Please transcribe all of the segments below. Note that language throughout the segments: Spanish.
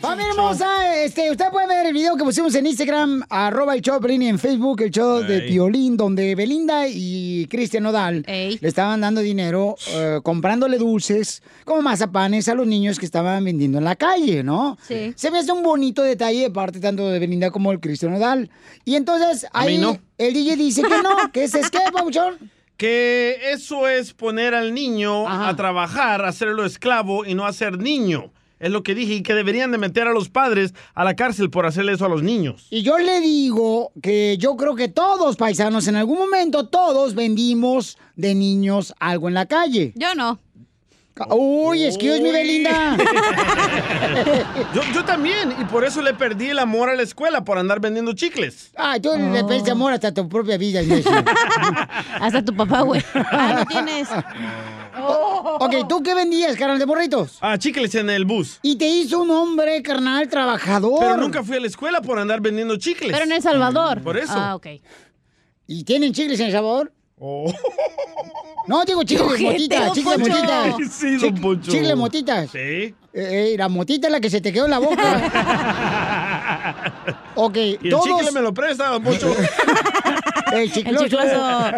Familia hermosa, este, usted puede ver el video que pusimos en Instagram, arroba el show y en Facebook el show de. Piolín, donde Belinda y Cristian Nodal le estaban dando dinero, eh, comprándole dulces, como mazapanes a los niños que estaban vendiendo en la calle, ¿no? Sí. Se me hace un bonito detalle de parte tanto de Belinda como el Cristian Nodal. Y entonces ahí no. el DJ dice que no, que ese es qué, papuchón. Que eso es poner al niño a trabajar, hacerlo esclavo y no hacer niño. Es lo que dije y que deberían de meter a los padres a la cárcel por hacerle eso a los niños. Y yo le digo que yo creo que todos paisanos, en algún momento, todos vendimos de niños algo en la calle. Yo no. Uy, excuse me, Belinda. yo, yo también, y por eso le perdí el amor a la escuela, por andar vendiendo chicles. Ah, tú le pediste amor hasta tu propia vida, hasta tu papá, güey. Ah, no tienes. Ok, ¿tú qué vendías, carnal de morritos? Ah, chicles en el bus. Y te hizo un hombre, carnal, trabajador. Pero nunca fui a la escuela por andar vendiendo chicles. Pero en El Salvador. Por eso. Ah, ok. ¿Y tienen chicles en El Salvador? Oh. No, digo chicles de Ojete, motita, don chicles motitas. Sí, don Poncho. Chicles de motitas. Sí. Eh, eh, la motita es la que se te quedó en la boca. ok, Y el todos... chicle me lo presta, don Poncho. El chicloso. El chicloso.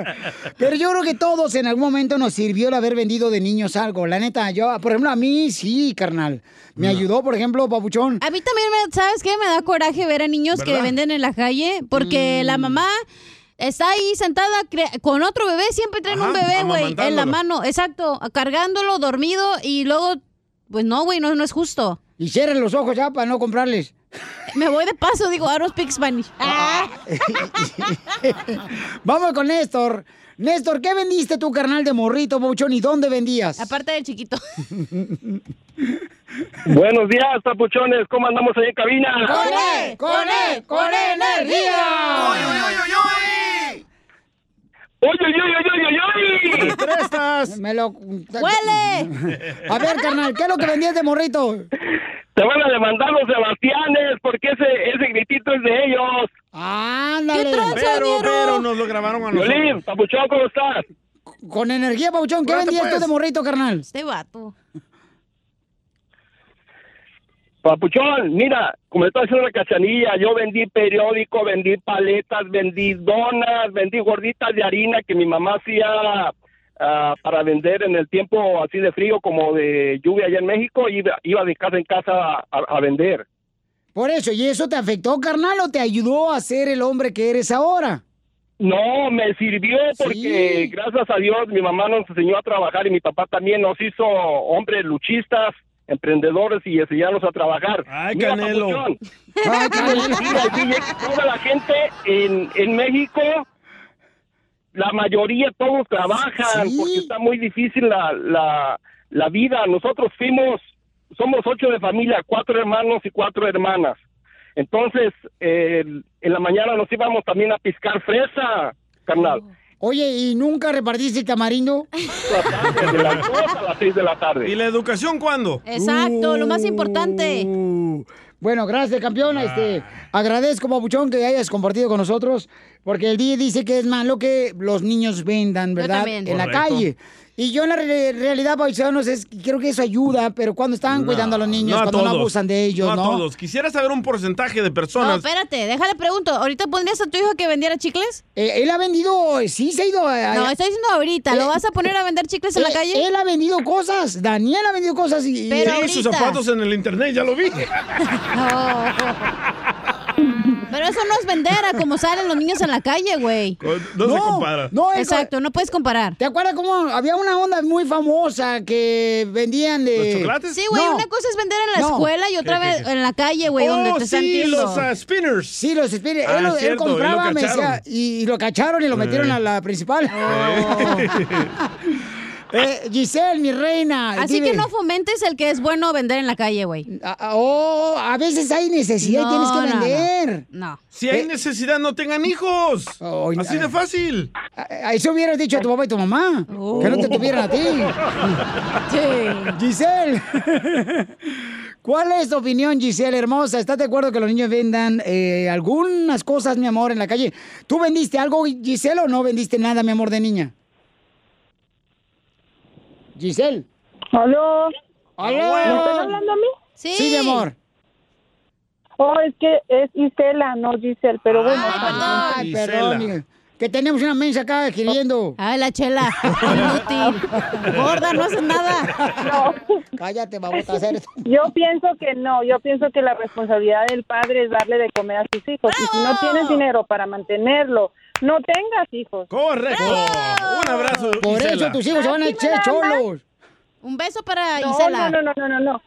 Pero yo creo que todos en algún momento nos sirvió el haber vendido de niños algo. La neta, yo, por ejemplo, a mí sí, carnal. Me ayudó, por ejemplo, Papuchón. A mí también, me, ¿sabes qué? Me da coraje ver a niños que venden en la calle porque Mm. la mamá está ahí sentada con otro bebé, siempre traen un bebé, güey, en la mano, exacto, cargándolo, dormido y luego, pues no, güey, no, no es justo. Y cierren los ojos ya para no comprarles. Me voy de paso, digo, I don't speak Spanish. Ah. Vamos con Néstor. Néstor, ¿qué vendiste tu carnal de morrito, Papuchón? ¿Y dónde vendías? Aparte del chiquito. Buenos días, papuchones. ¿Cómo andamos ahí en cabina? ¡Con E! ¡Con E! ¡Con energía! ¡Uy, uy, uy, uy, uy! prestas? Me lo... ¡Huele! A ver, carnal, ¿qué es lo que vendías de morrito? Te van a demandar los Sebastianes porque ese, ese gritito es de ellos. ¡Ándale! Pero, pero nos lo grabaron a nosotros. Violín, papuchón, ¿cómo estás? Con energía, Papuchón, ¿qué vendías tú de morrito, carnal? Este vato. Papuchón, mira, como estoy haciendo la cachanilla, yo vendí periódico, vendí paletas, vendí donas, vendí gorditas de harina que mi mamá hacía ah, para vender en el tiempo así de frío como de lluvia allá en México, iba, iba de casa en casa a, a vender. Por eso, ¿y eso te afectó, carnal, o te ayudó a ser el hombre que eres ahora? No, me sirvió porque Sí. gracias a Dios mi mamá nos enseñó a trabajar y mi papá también nos hizo hombres luchistas, emprendedores y enseñarnos a trabajar. Ay, Mira, Canelo. papuchón, Ay, Canelo. Toda la gente en, en México, la mayoría todos trabajan Sí. porque está muy difícil la, la, la vida. Nosotros fuimos, somos ocho de familia, cuatro hermanos y cuatro hermanas. Entonces, eh, en la mañana nos íbamos también a piscar fresa, carnal. Oye, ¿y nunca repartiste tamarindo? De las dos a las seis de la ¿Y tarde. la educación cuándo? Exacto, lo más importante. Uh, Bueno, gracias, campeón. Este, agradezco, Papuchón, que hayas compartido con nosotros Porque el día dice que es malo que los niños vendan, ¿verdad? En la calle. Y yo en la realidad, paisanos, es, creo que eso ayuda, pero cuando están cuidando a los niños, cuando no abusan de ellos, ¿no? No a todos. Quisiera saber un porcentaje de personas. No, espérate, déjale pregunto. ¿Ahorita pondrías a tu hijo que vendiera chicles? Eh, él ha vendido, sí, se ha ido a... No, está diciendo ahorita. ¿Lo eh, vas a poner a vender chicles en la eh, calle? Él ha vendido cosas. Daniel ha vendido cosas y... Pero sus zapatos en el internet, ya lo vi. Pero eso no es vender a como salen los niños en la calle, güey. No, se compara. No, Exacto, no puedes comparar. ¿Te acuerdas cómo había una onda muy famosa que vendían de... ¿Los chocolates? Sí, güey, una cosa es vender en la escuela y otra vez en la calle, güey, donde te están sí, los uh, spinners. Sí, los spinners. él, él, compraba, y me decía, y, lo cacharon y lo metieron a la principal. Oh. Eh, Giselle, mi reina. Así que no fomentes el que es bueno vender en la calle, güey. Ah, ah, oh, a veces hay necesidad y tienes que vender. No. Si hay eh, necesidad, no tengan hijos. Así de fácil. A, eso hubieras dicho a tu papá y tu mamá. Que no te tuvieran a ti. Sí. Giselle. ¿Cuál es tu opinión, Giselle, hermosa? ¿Estás de acuerdo que los niños vendan eh, algunas cosas, mi amor, en la calle? ¿Tú vendiste algo, Giselle, o no vendiste nada, mi amor, de niña? Giselle. ¿Aló? ¿Aló? ¿Me están hablando a mí? Sí. Sí, mi amor. Oh, es que es Isela, no Giselle, pero bueno. Ay, perdón, que tenemos una mensa acá escribiendo. Ay, la chela. Inútil. Gorda, no haces nada. No. Cállate, vamos a hacer esto. Yo pienso que no. Yo pienso que la responsabilidad del padre es darle de comer a sus hijos. Y si no tienes dinero para mantenerlo, no tengas hijos. Correcto. Un abrazo. Por eso tus hijos se van a echar cholos. Un beso para no, Isela. No, no, no, no, no.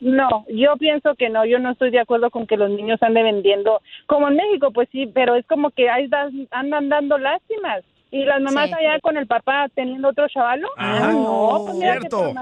No, yo pienso que no, yo no estoy de acuerdo con que los niños anden vendiendo, como en México, pues sí, pero es como que ahí andan dando lástimas. Y las mamás allá con el papá teniendo otro chavalo. Ah, no, pues cierto.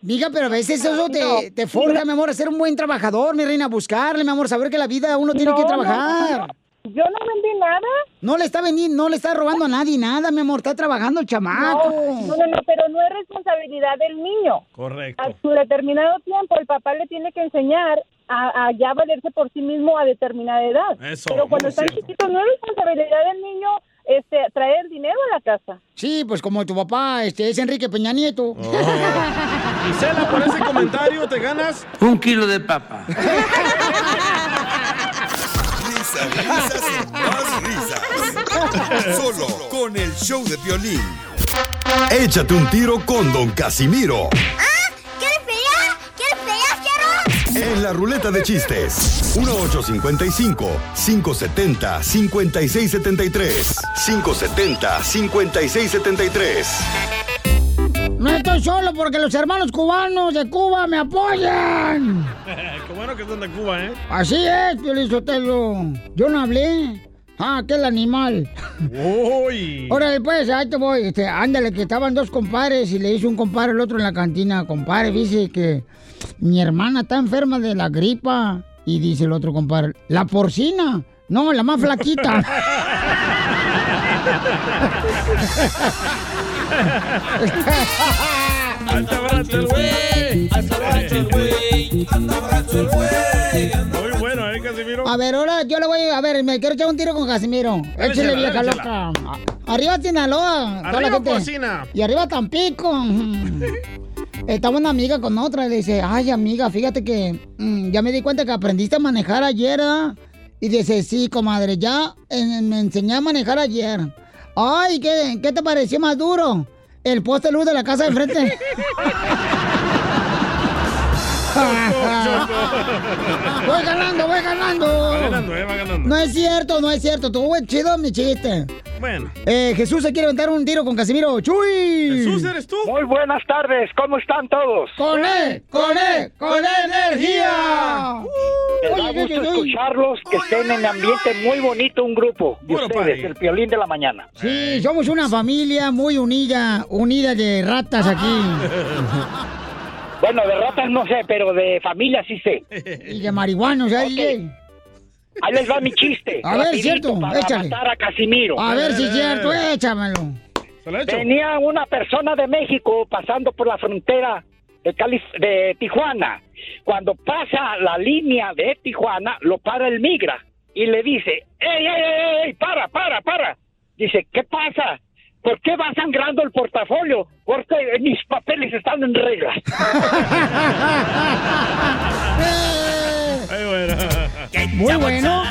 Diga, pero a veces eso te, te forja, mi amor, a ser un buen trabajador, mi reina, a buscarle, mi amor, saber que la vida uno tiene que trabajar. Yo no vendí nada. No le está vendiendo, no le está robando a nadie nada, mi amor, está trabajando el chamaco. No, no, no, pero no es responsabilidad del niño. Correcto. A su determinado tiempo el papá le tiene que enseñar a, ya valerse por sí mismo a determinada edad. Eso, pero cuando están chiquitos no es responsabilidad del niño este, traer dinero a la casa. Sí, pues como tu papá este, es Enrique Peña Nieto. Oh. Gisela, por ese comentario te ganas un kilo de papa. risas y más risas. Solo con el show de violín. Échate un tiro con Don Casimiro. ¿Ah? ¿Quieres pelear? ¿Quieres pelear, fierro? En la ruleta de chistes. 1855-570-5673. 570-5673. No estoy solo porque los hermanos cubanos de Cuba me apoyan. Qué bueno que son de Cuba, ¿eh? Así es, Sotelo. Yo no hablé. Ah, aquel animal. Uy. Órale, pues, ahí te voy. Este, ándale, que estaban dos compadres y le hizo un compadre al otro en la cantina. Compadre, dice que mi hermana está enferma de la gripa. Y dice el otro compadre, ¿la porcina? No, la más flaquita. ¡Hasta brazo el güey! ¡Hasta brazo el güey! ¡Hasta brazo el güey! Muy bueno, ¿eh, Casimiro? A ver, ahora yo le voy a... ver, me quiero echar un tiro con Casimiro. Échale, vieja loca. Arriba Sinaloa. Arriba. Y arriba Tampico. Estaba una amiga con otra y le dice, ay amiga, fíjate que mm, ya me di cuenta que aprendiste a manejar ayer, ¿ah? Y dice, sí, comadre, ya me enseñé a manejar ayer. Ay, ¿qué, ¿qué te pareció más duro? El poste luz de la casa de enfrente. voy ganando, voy ganando. Va ganando, eh, va ganando. No es cierto, no es cierto. Tuvo chido mi chiste. Bueno. Eh, Jesús se quiere aventar un tiro con Casimiro. ¡Chuy! Jesús, ¿eres tú? Muy buenas tardes. ¿Cómo están todos? ¡Con él! ¡Con él! ¡Con energía! Me da gusto escucharlos, que estén en ambiente muy bonito, un grupo de ustedes, el piolín de la mañana. Sí, somos una familia muy unida, unida de ratas aquí. Bueno, de ratas no sé, pero de familia sí sé. Y de marihuanos, ahí. Ahí les va mi chiste. A ver, cierto, para échale. matar a Casimiro. A ver si es cierto, échamelo. Venía una persona de México pasando por la frontera de, de Tijuana. Cuando pasa la línea de Tijuana, lo para el migra y le dice, ¡Ey, ey, ey, ey! ¡Para, para, para! Dice, ¿qué pasa? ¿Por qué va sangrando el portafolio? Porque mis papeles están en regla. Muy bueno.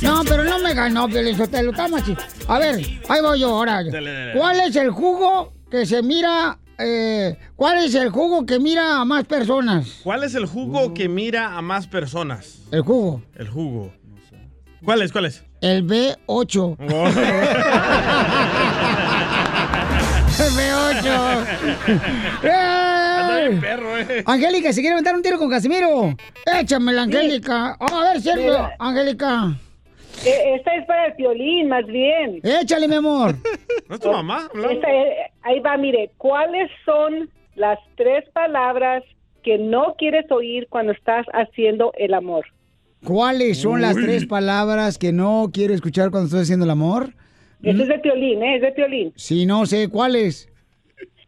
No, pero no me ganó, Piolín Sotelo, está machi. A ver, ahí voy yo ahora. Dale, dale. ¿Cuál es el jugo que se mira, eh, cuál es el jugo que mira a más personas? ¿Cuál es el jugo que mira a más personas? El jugo. El jugo. ¿Cuál es? ¿Cuál es? El B8. El B8. ¡Eh! perro, eh. Angélica, ¿se quiere aventar un tiro con Casimiro? Échamela, Angélica. Oh, a ver, Sergio. Mira. Angélica. Eh, Esta es para el violín, más bien. Échale, mi amor. ¿No es tu mamá? hablando? Esta es- ahí va, mire, ¿cuáles son las tres palabras que no quieres oír cuando estás haciendo el amor? ¿Cuáles son las tres palabras que no quiero escuchar cuando estoy haciendo el amor? Ese es de violín, ¿eh? Es de violín. Si no sé cuáles.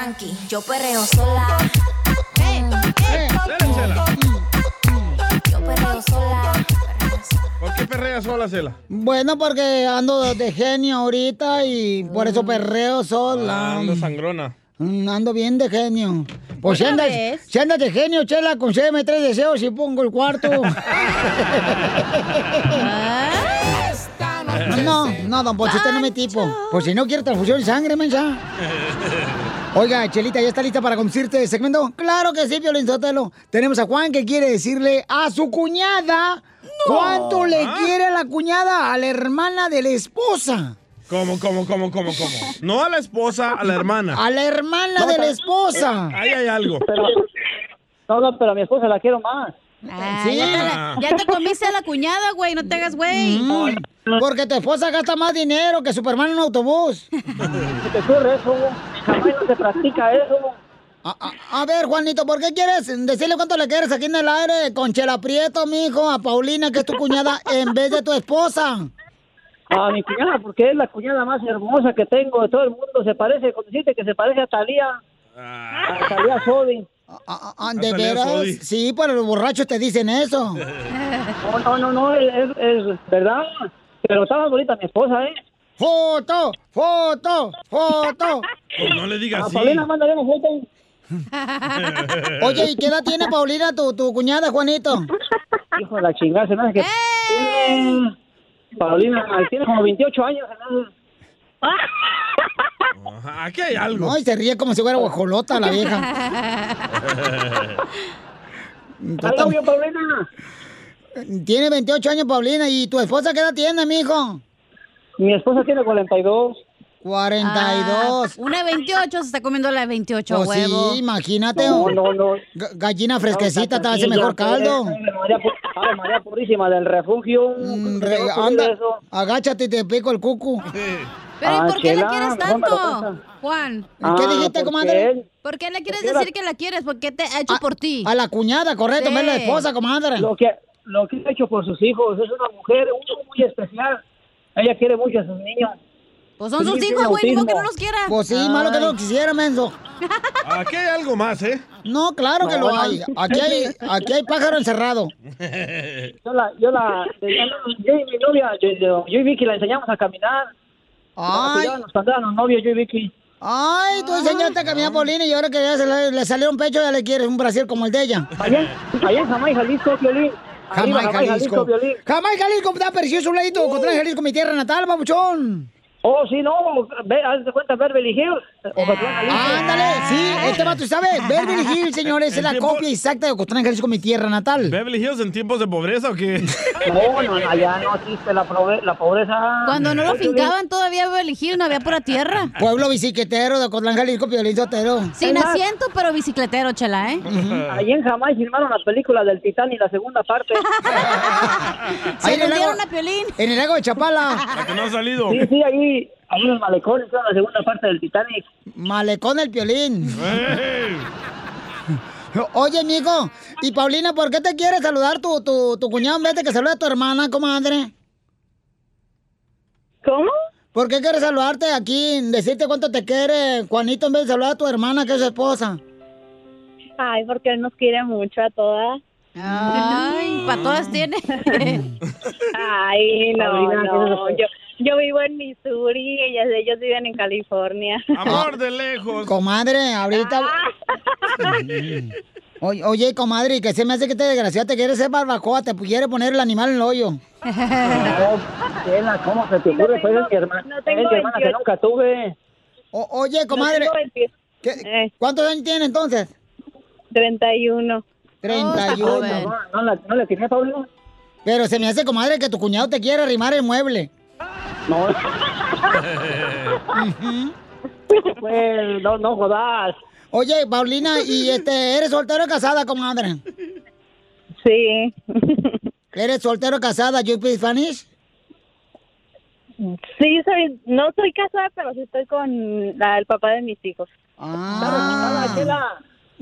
Tranqui, yo perreo sola. Yo perreo sola. ¿Por qué perrea sola, Cela? Bueno, porque ando de genio ahorita y por eso perreo sola. Ah, ando sangrona. Mm, Ando bien de genio. Pues si ¿Otra andas, si andas de genio, chela, concédeme tres deseos y pongo el cuarto. no, no, don usted no me tipo. Pues si no quiero transfusión de sangre, mensa. Oiga, Chelita, ¿ya está lista para conducirte el segmento? Claro que sí, Violín Sotelo. Tenemos a Juan que quiere decirle a su cuñada cuánto le Ah. quiere a la cuñada, a la hermana de la esposa. ¿Cómo, cómo, cómo, cómo, cómo? No a la esposa, a la hermana. A la hermana de la esposa. Ahí hay algo. No, no, pero a mi esposa la quiero más. Ah, Sí. ya, te la- ya te comiste a la cuñada, güey, no te hagas güey. Mm, porque tu esposa gasta más dinero que Superman en un autobús. ¿Qué te ocurre eso? Jamás no se practica eso. A, a- a ver, Juanito, ¿por qué quieres decirle cuánto le quieres aquí en el aire con Chela Prieto, mijo, a Paulina, que es tu cuñada, en vez de tu esposa? A mi cuñada, porque es la cuñada más hermosa que tengo de todo el mundo. Se parece, con decirte que se parece a Talía. A Talía Sodi. ¿De veras? Sí, pero los borrachos te dicen eso. No, no, no, no, es, es verdad. Pero más bonita mi esposa, ¿eh? ¡Foto! ¡Foto! ¡Foto! Pues no le digas A así. Paulina, mándale una foto. Oye, ¿y qué edad tiene Paulina, tu, tu cuñada, Juanito? Hijo de la chingada, se me hace que... Tiene- Paulina, tiene como 28 años. Ajá, Aquí hay algo. No, y se ríe como si fuera guajolota la vieja. Algo bien, Paulina. Tiene 28 años, Paulina. ¿Y tu esposa qué edad tiene, mijo? Mi esposa tiene 42. 42. Una 28 se está comiendo la 28 Pues huevo. sí, imagínate. No, no, no. Ga- Gallina fresquecita te hace mejor caldo. María, Ave María Purísima del refugio. Mm, ¿Qué re- a anda, agáchate y te pico el cucu. Pero ¿y Ah, por qué la quieres tanto. Juan? ¿Qué dijiste, comadre? ¿Por qué le quieres decir la- que la quieres? ¿Por qué te ha hecho por ti? A la cuñada, correcto, Sí. no es la esposa, comadre. Lo que, lo que ha hecho por sus hijos. Es una mujer uno muy especial. Ella quiere mucho a sus niños. Pues son sus hijos, güey, ni modo que no los quiera. Pues sí, malo que no lo quisiera, menso. Aquí hay algo más, ¿eh? No, claro que lo hay. Aquí hay, aquí hay pájaro encerrado. Yo la, yo la, yo y mi novia, yo, yo- yo y Vicky la enseñamos a caminar. Ay. éramos novios, yo y Vicky. Ay, tú enseñaste a caminar Paulina y ahora que ya se le, le salió un pecho, ya le quieres un brasier como el de ella. Allá, allá en Jamaica, Jalisco, Violín. Jamaica, Jalisco. Violín. Jamaica, Jalisco, está precioso un ladito. Contra Jalisco, mi tierra natal, babuchón. Oh, sí, no, ve, haz de cuenta Beverly Hills. Jalisco. Ándale, sí, este vato sabe. Beverly Hills, señores, es la tiempo- copia exacta de Ocotlán, Jalisco, mi tierra natal. ¿Beverly Hills en tiempos de pobreza o qué? No, no, allá no existe la, pobre- la pobreza. Cuando no lo fincaban todavía Beverly Hills, no había pura tierra. Pueblo biciquetero de Ocotlán, Jalisco, Piolín Sotero. Sin asiento, pero bicicletero, chela, ¿eh? Allí en Jamaica filmaron la película del Titanic, la segunda parte. Se Ahí en el dieron lago- a Piolín. En el lago de Chapala. La que no ha salido. Sí, sí, ahí, ahí en el malecón hicieron la segunda parte del Titanic. Malecón el Piolín. Oye, mijo, y Paulina, ¿por qué te quiere saludar tu, tu, tu cuñado en vez de que salude a tu hermana, comadre? ¿Cómo? ¿Por qué quiere saludarte aquí, decirte cuánto te quiere Juanito en vez de saludar a tu hermana, que es su esposa? Ay, porque él nos quiere mucho a todas. Ay, para todas tiene. Ay, no, Paulina, no. ¿qué es Yo, yo vivo en Missouri y ellas, ellos viven en California. Amor de lejos. Comadre, ahorita... Oye, oye, comadre, y que se me hace que te desgraciada te quiere ser barbacoa, te quiere poner el animal en el hoyo. No, ¿cómo se te ocurre? Pues es mi hermana, no tengo es mi hermana que 28. nunca tuve. O- oye, comadre, No tengo 20, ¿qué- ¿cuántos años tiene entonces? 31. 31. No, no, la, no le tiene Paulina. Pero se me hace, comadre, que tu cuñado te quiere arrimar el mueble. No. pues, no, no jodas. Oye, Paulina, ¿y este, eres soltero o casada, comadre? Sí. ¿Eres soltero o casada? ¿You speak Spanish? Sí, soy, no soy casada, pero sí estoy con la- el papá de mis hijos. Ah.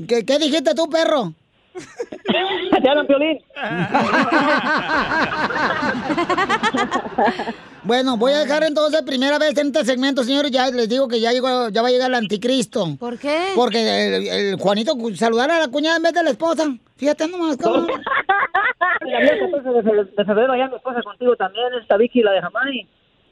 ¿Qué, qué dijiste tú, perro? Te hablan, Piolín. Bueno, voy a dejar entonces primera vez en este segmento, señores. Ya les digo que ya llegó, ya va a llegar el anticristo. ¿Por qué? Porque el, el Juanito cu- saludar a la cuñada en vez de la esposa. Fíjate nomás, cabrón. El 14 de fe- de febrero allá mi esposa contigo también, esta Vicky, la de Jamaica.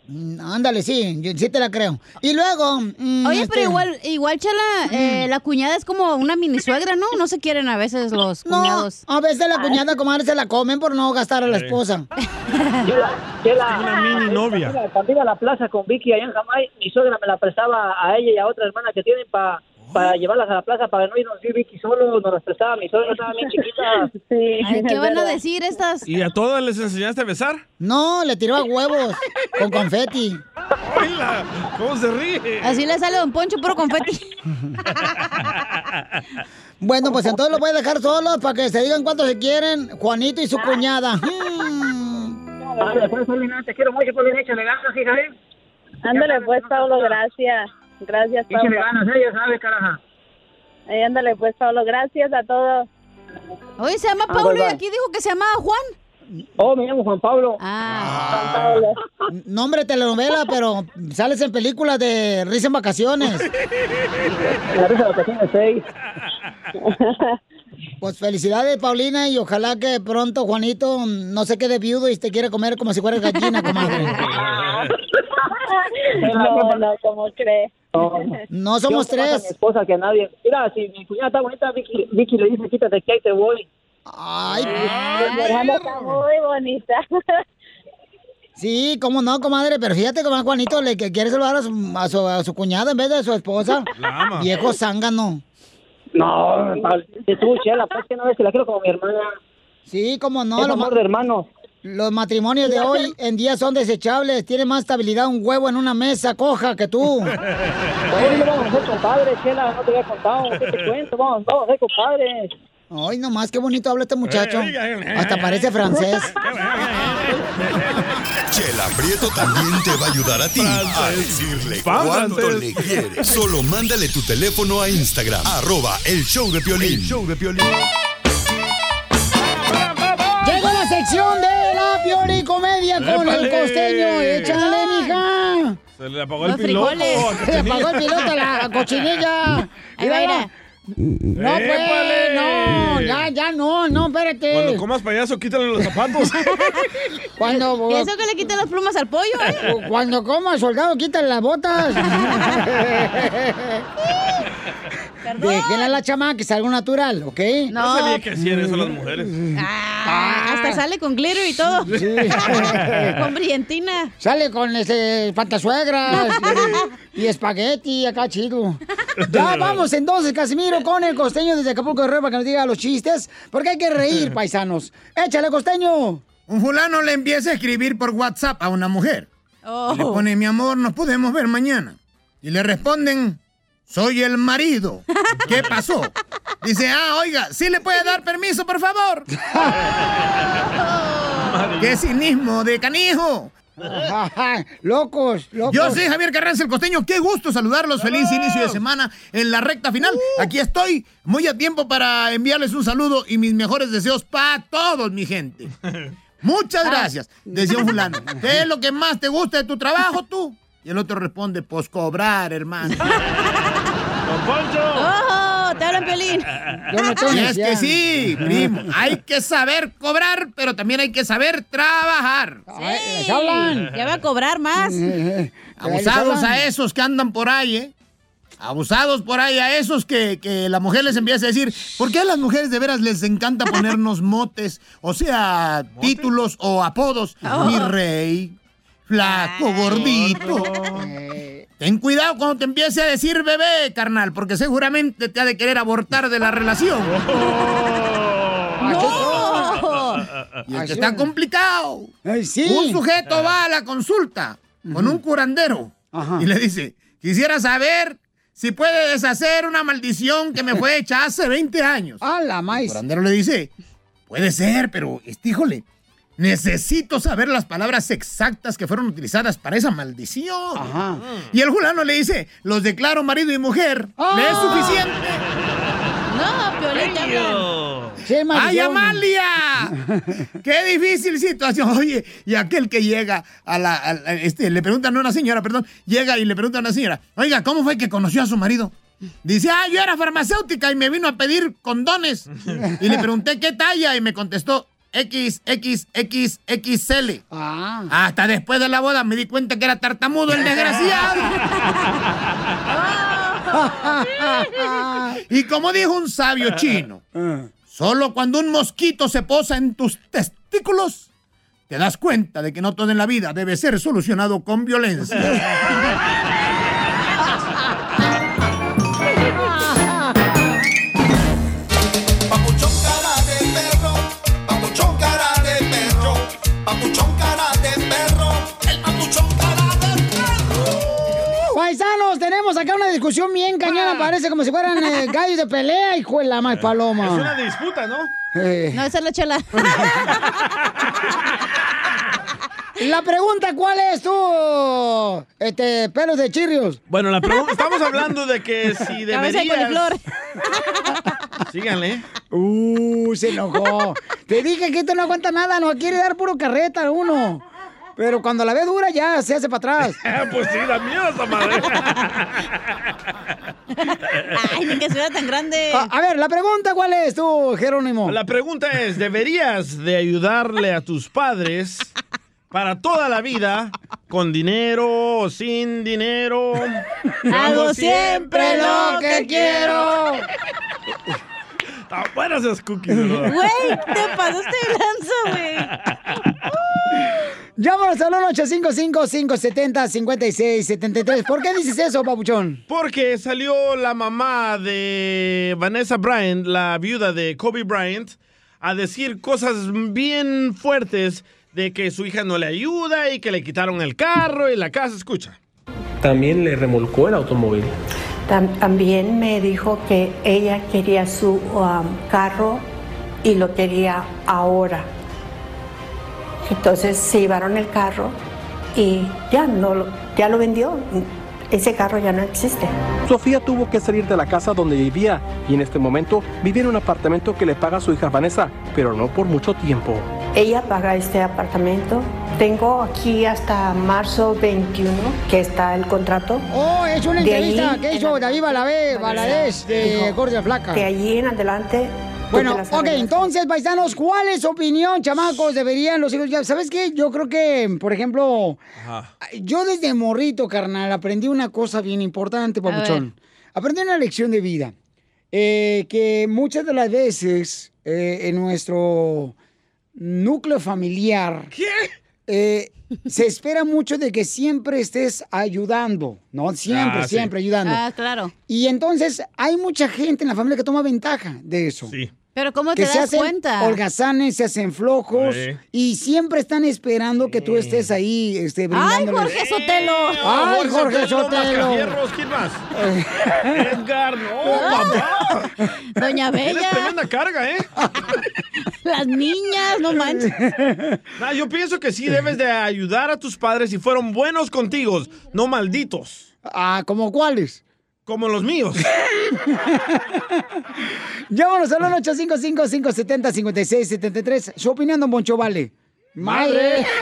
Mm, Ándale, sí, yo sí te la creo. Y luego. mm, Oye, este, pero igual, igual, chela, eh, la cuñada es como una mini suegra, ¿no? No se quieren a veces los No, cuñados. a veces la cuñada, comadre, se la comen por no gastar a la esposa. Chela, Chela. Una mini novia. Cuando iba a la plaza con Vicky allá en Jamaica, mi suegra me la prestaba a ella y a otra hermana que tienen pa- para llevarlas a la plaza para no irnos yo y Vicky solo, nos las prestaba mi suegra, estaba bien chiquita. Sí, Ay, ¿Qué van a decir estas? ¿Y a todas les enseñaste a besar? No, le tiró a huevos con confeti. ¡Hola! ¿Cómo se ríe? Así le sale a Don Poncho puro confeti. Bueno, pues entonces lo voy a dejar solos para que se digan cuánto se quieren Juanito y su cuñada. Mm. Ándale, pues, Paulina, te quiero mucho, Paulina, échale ganas, hija, ¿eh? Ándale pues, Pablo, gracias. Gracias, Échale Pablo. ganas, ella sabe, caraja. Ay, ándale pues, Pablo, gracias a todos. Oye, se llama Ah, Pablo y aquí dijo que se llamaba Juan. Oh, me llamo Juan Pablo. Ah, Nombre telenovela, pero sales en películas de risa en vacaciones. La risa de vacaciones 6. Pues felicidades, Paulina, y ojalá que pronto Juanito no se quede viudo y te quiere comer como si fuera gallina, comadre. No, no, ¿cómo crees? No somos tres. mi esposa que a nadie. Mira, si mi cuñada está bonita, Vicky, Vicky le dice, quítate que ahí te voy. Ay, Mi hermana está muy bonita. sí, cómo no, comadre, pero fíjate cómo Juanito le que quiere saludar a su, a su, a su cuñada en vez de a su esposa. La ama. Viejo zángano. No, tú, Chela, pues que no ves que la quiero como mi hermana. Sí, cómo no. es lo amor de hermanos. Los matrimonios de hoy en día son desechables. Tiene más estabilidad un huevo en una mesa coja que tú. Hoy no vamos a ser compadres, Chela, no te había contado. ¿Qué te cuento? Vamos, vamos a ser compadres. Ay, nomás qué bonito habla este muchacho. Hasta parece francés. Chela Prieto también te va a ayudar a ti a decirle cuánto le quieres. Solo mándale tu teléfono a Instagram, arroba el show de Piolín. El show de Piolín. La sección de la pioricomedia con el costeño. Échale, mija. Se le apagó el piloto. Se apagó el piloto a la cochinilla. Ahí va, mira. No, pues, ¡Épale! no, ya, ya no, no, espérate. Cuando comas payaso, quítale los zapatos. Cuando, Y eso que le quiten las plumas al pollo, ¿eh? cuando coma, soldado, quítale las botas. Déjenla a la chama que salga natural, ¿ok? No sabía que hacían eso las mujeres. Ah, hasta sale con glitter y todo. con brillantina. Sale con este pantasuegras y, y espagueti acá chido. Ya vamos entonces, Casimiro, con el costeño desde Acapulco de Guerrero para que nos diga los chistes, porque hay que reír, paisanos. Échale, costeño. Un fulano le empieza a escribir por WhatsApp a una mujer. Oh. Y le pone, mi amor, nos podemos ver mañana. Y le responden, soy el marido. ¿Qué pasó? Dice, ah, oiga, ¿sí le puede dar permiso, por favor? ¡Qué cinismo de canijo! locos, locos. Yo soy Javier Carranza, el costeño. Qué gusto saludarlos. Feliz inicio de semana en la recta final. Aquí estoy, muy a tiempo para enviarles un saludo y mis mejores deseos para todos, mi gente. Muchas gracias. Decía un fulano. ¿Qué es lo que más te gusta de tu trabajo, tú? Y el otro responde, pues cobrar, hermano. ¡Oh! ¡Te hablan, Pelín! Y es que sí, primo. Hay que saber cobrar, pero también hay que saber trabajar. Sí. Ya va a cobrar más. Abusados a esos que andan por ahí, ¿eh? Abusados por ahí a esos que, que la mujer les empieza a decir, ¿por qué a las mujeres de veras les encanta ponernos motes? O sea, títulos o apodos. Oh. Mi rey, flaco, gordito. Ten cuidado cuando te empiece a decir bebé, carnal, porque seguramente te ha de querer abortar de la relación. Y es que está complicado. Un sujeto va a la consulta con un curandero y le dice, quisiera saber si puede deshacer una maldición que me fue hecha hace 20 años. ¡A la maíz! El curandero le dice, puede ser, pero, este, híjole, necesito saber las palabras exactas que fueron utilizadas para esa maldición. Y el fulano le dice, los declaro marido y mujer. ¿Le es suficiente? No, Piolín, hablan. ¡Ay, Amalia! ¡Qué difícil situación! Oye, y aquel que llega a la. a la- este, le preguntan a una señora, perdón, llega y le pregunta a una señora, oiga, ¿cómo fue que conoció a su marido? Dice, ah, yo era farmacéutica y me vino a pedir condones. Y le pregunté qué talla y me contestó XXXXL. Hasta después de la boda me di cuenta que era tartamudo el desgraciado. y como dijo un sabio chino, solo cuando un mosquito se posa en tus testículos, te das cuenta de que no todo en la vida debe ser solucionado con violencia. Paisanos, tenemos acá una discusión bien cañona, parece como si fueran eh, gallos de pelea, hijo de la más paloma. Es una disputa, ¿no? Eh. No, esa es la chela. La pregunta, ¿cuál es tú? Este, pelos de chirrios. Bueno, la pregunta, estamos hablando de que si Cabeza de deberías... coliflor. Síganle. Uh, se enojó. Te dije que esto no aguanta nada, nos quiere dar puro carreta uno. Pero cuando la ve dura ya se hace para atrás. pues sí, da miedo esa madre. Ay, ni que sea tan grande. A, a ver, la pregunta, ¿cuál es tú, Jerónimo? La pregunta es, ¿deberías de ayudarle a tus padres para toda la vida con dinero o sin dinero? Hago siempre lo que quiero. Están buenas esas cookies, ¿verdad? Güey, te pasaste de lanza, güey. Llámanos al 1-855-570-5673. ¿Por qué dices eso, papuchón? Porque salió la mamá de Vanessa Bryant, la viuda de Kobe Bryant, a decir cosas bien fuertes de que su hija no le ayuda y que le quitaron el carro y la casa. Escucha. También le remolcó el automóvil. Tam- También me dijo que ella quería su um, carro y lo quería ahora. Entonces se llevaron el carro y ya no lo, ya lo vendió. Ese carro ya no existe. Sofía tuvo que salir de la casa donde vivía y en este momento vive en un apartamento que le paga a su hija Vanessa, pero no por mucho tiempo. Ella paga este apartamento. Tengo aquí hasta marzo 21 que está el contrato. Oh, es una De ahí entrevista que hizo David Balabé, Valadez de Gordia Flaca. De allí en adelante. Bueno, ok, entonces, paisanos, ¿cuál es su opinión, chamacos? ¿Deberían los hijos? ya- ¿Sabes qué? Yo creo que, por ejemplo, yo desde morrito, carnal, aprendí una cosa bien importante, papuchón. Aprendí una lección de vida. eh, que muchas de las veces eh, en nuestro núcleo familiar... ¿Qué? Se espera mucho de que siempre estés ayudando, ¿no? Siempre, Ah, sí. siempre ayudando. Ah, claro. Y entonces hay mucha gente en la familia que toma ventaja de eso. Sí. Pero ¿cómo te que se das hacen cuenta? holgazanes, se hacen flojos Sí. y siempre están esperando que tú estés ahí este, brindándoles. Jorge Sotelo! ¡Ay, Jorge Sotelo! Mascafierros, ¿quién más? Edgar, no, papá. Doña Bella. tremenda carga, ¿eh? Las niñas, no manches. Nah, yo pienso que sí debes de ayudar a tus padres si fueron buenos contigo, no malditos. Ah, ¿como cuáles? Como los míos. Llámanos al 855-570-5673. Su opinión, don Boncho, vale. ¡Madre!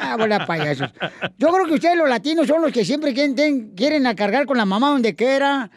ah, bola payasos. Yo creo que ustedes los latinos son los que siempre quieren, quieren a cargar con la mamá donde quiera.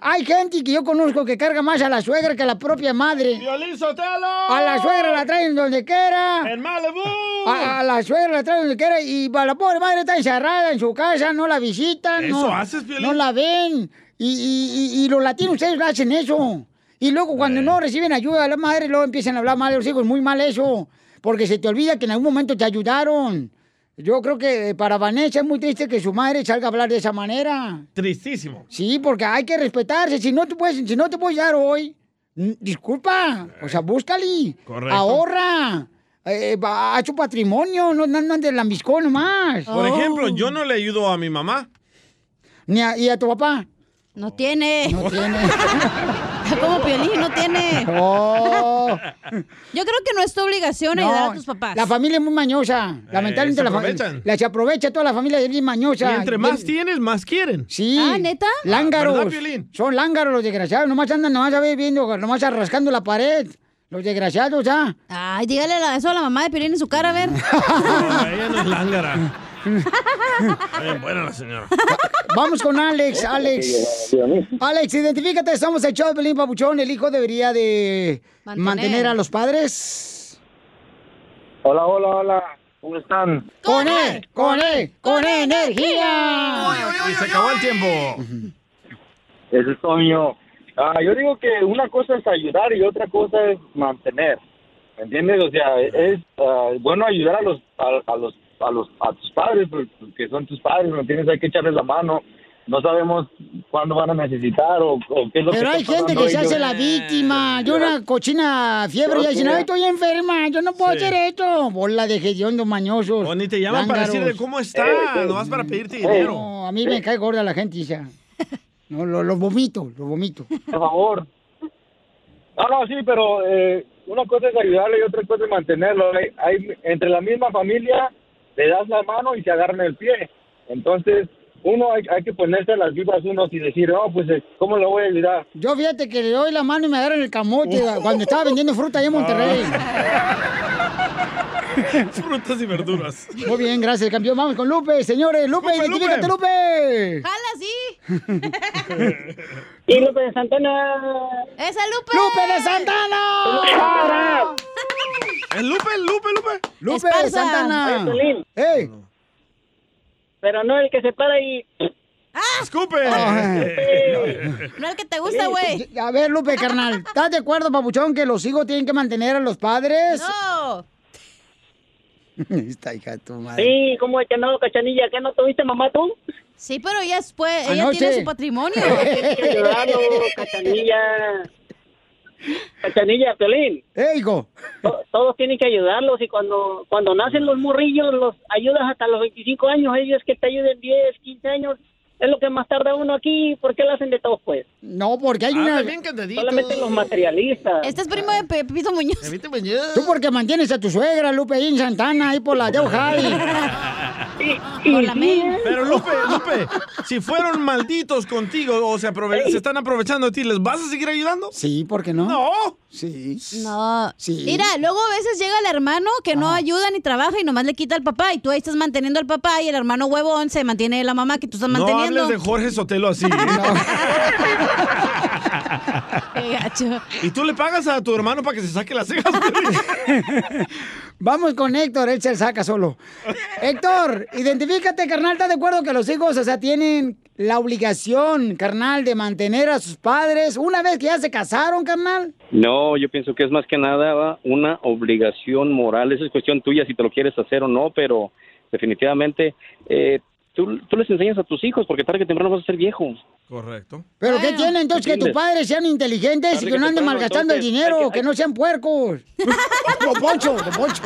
Hay gente que yo conozco que carga más a la suegra que a la propia madre. ¡Violín Sotelo! A la suegra la traen donde quiera. ¡En Malibu! A, a la suegra la traen donde quiera y a la pobre madre está encerrada en su casa, no la visitan. ¿Eso no, haces, Piolín? No la ven. Y, y- y- y los latinos ustedes hacen eso. Y luego cuando no reciben ayuda a la madre, luego empiezan a hablar mal de los hijos. Muy mal eso. Porque se te olvida que en algún momento te ayudaron. Yo creo que eh, para Vanessa es muy triste que su madre salga a hablar de esa manera. Tristísimo. Sí, porque hay que respetarse. Si no te puedes, si no te puedes dar hoy, disculpa. O sea, búscale. Correcto. Ahorra. Eh, a su patrimonio, no no andan de lambiscón nomás. Por ejemplo, yo no le ayudo a mi mamá. Ni a- ¿Y a tu papá? No tiene. No tiene. Como Piolín, no tiene. Oh. Yo creo que no es tu obligación No, ayudar a tus papás. La familia es muy mañosa. Lamentablemente se la aprovechan. familia. La se aprovecha toda la familia es bien mañosa. Y entre más Bien- tienes, más quieren. Sí. Ah, ¿neta? Lángaros. Son lángaros los desgraciados. Nomás andan, nomás a ver viendo, nomás rascando la pared. Los desgraciados, ¿ah? Ay, dígale la- eso a la mamá de Piolín en su cara, a ver. No, ella no es lángara. Bien buena la señora. Vamos con Alex, Alex. Alex, identifícate, somos el show de Pelín Papuchón. El hijo debería de mantener, Mantener. a los padres. Hola, hola, hola. ¿Cómo están? ¡Con él! ¡Con él! ¡Con energía! Y se acabó el tiempo. Eso es todo mío. Ah, yo digo que una cosa es ayudar y otra cosa es mantener. ¿Me entiendes? O sea, es ah, bueno ayudar a los a, a los a los a tus padres pues, que son tus padres, ¿me entiendes? Hay que echarles la mano. No sabemos cuándo van a necesitar o, o qué es lo Pero que hay está gente que se hace la víctima. Yo una cochina fiebre y dicen, ay, estoy enferma, yo no puedo Sí. hacer esto. Bola de hediondos mañosos. O ni te llaman para decirle cómo está, nomás para pedirte dinero. No, a mí me cae gorda la gente, ya. No, lo, lo vomito, lo vomito. Por favor. No, no, sí, pero eh, una cosa es ayudarle y otra cosa es mantenerlo. Hay, hay- entre la misma familia le das la mano y se agarran el pie. Entonces, uno hay, hay que ponerse las vibras unos y decir, oh, pues, eh, ¿cómo lo voy a ayudar? Yo fíjate que le doy la mano y me agarran el camote cuando estaba vendiendo fruta allá en Monterrey. Frutas y verduras. Muy bien, gracias, campeón. Vamos con Lupe, señores. Lupe, Lupe, identifícate, Lupe. ¡Jala, sí! Y Lupe de Santana. ¡Esa Lupe! ¡Lupe de Santana! ¿El Lupe, el Lupe, Lupe? Lupe de. Santana. ¡Ey! Pero no el que se para y... ¡Escupe! No el que te gusta, güey. A ver, Lupe, carnal. ¿Estás de acuerdo, papuchón, que los hijos tienen que mantener a los padres? No. Esta hija de tu madre. Sí, ¿cómo es que no, cachanilla? ¿Qué no tuviste mamá tú? Sí, pero ella, es, pues, ella Anoche. tiene su patrimonio. Tienes que ayudarlo, cachanilla. Cachanilla, Piolín. ¡Ey, hijo! To- Todos tienen que ayudarlos y cuando cuando nacen los morrillos los ayudas hasta los 25 años, ellos que te ayuden 10, 15 años, es lo que más tarda uno aquí, ¿por qué lo hacen de todos pues? No, porque hay Ah, una... bien. Solamente los materialistas. Este es primo de Pepito Muñoz. Pepito Muñoz. Tú porque mantienes a tu suegra, Lupe, ahí en Santana, ahí por la Deu Y, main. Pero Lupe, Lupe, si fueron malditos contigo o se, aprove- se están aprovechando de ti, ¿les vas a seguir ayudando? Sí, ¿por qué no? No. Sí. No. Sí. Mira, luego a veces llega el hermano que no ayuda ni trabaja y nomás le quita al papá y tú ahí estás manteniendo al papá y el hermano huevón se mantiene la mamá que tú estás No manteniendo. hables de Jorge Sotelo así. ¿eh? Qué gacho. Y tú le pagas a tu hermano para que se saque las cejas. Vamos con Héctor, él se saca solo. Héctor, identifícate, carnal, ¿estás de acuerdo que los hijos, o sea, tienen la obligación, carnal, de mantener a sus padres una vez que ya se casaron, carnal? No, yo pienso que es más que nada una obligación moral. Esa es cuestión tuya si te lo quieres hacer o no, pero definitivamente eh, tú, tú les enseñas a tus hijos porque tarde que temprano vas a ser viejo. Correcto. ¿Pero qué tiene entonces que tus padres sean inteligentes y Tarde que que no anden temprano, malgastando el dinero, hay que- que no sean puercos? Don Poncho, Don Poncho.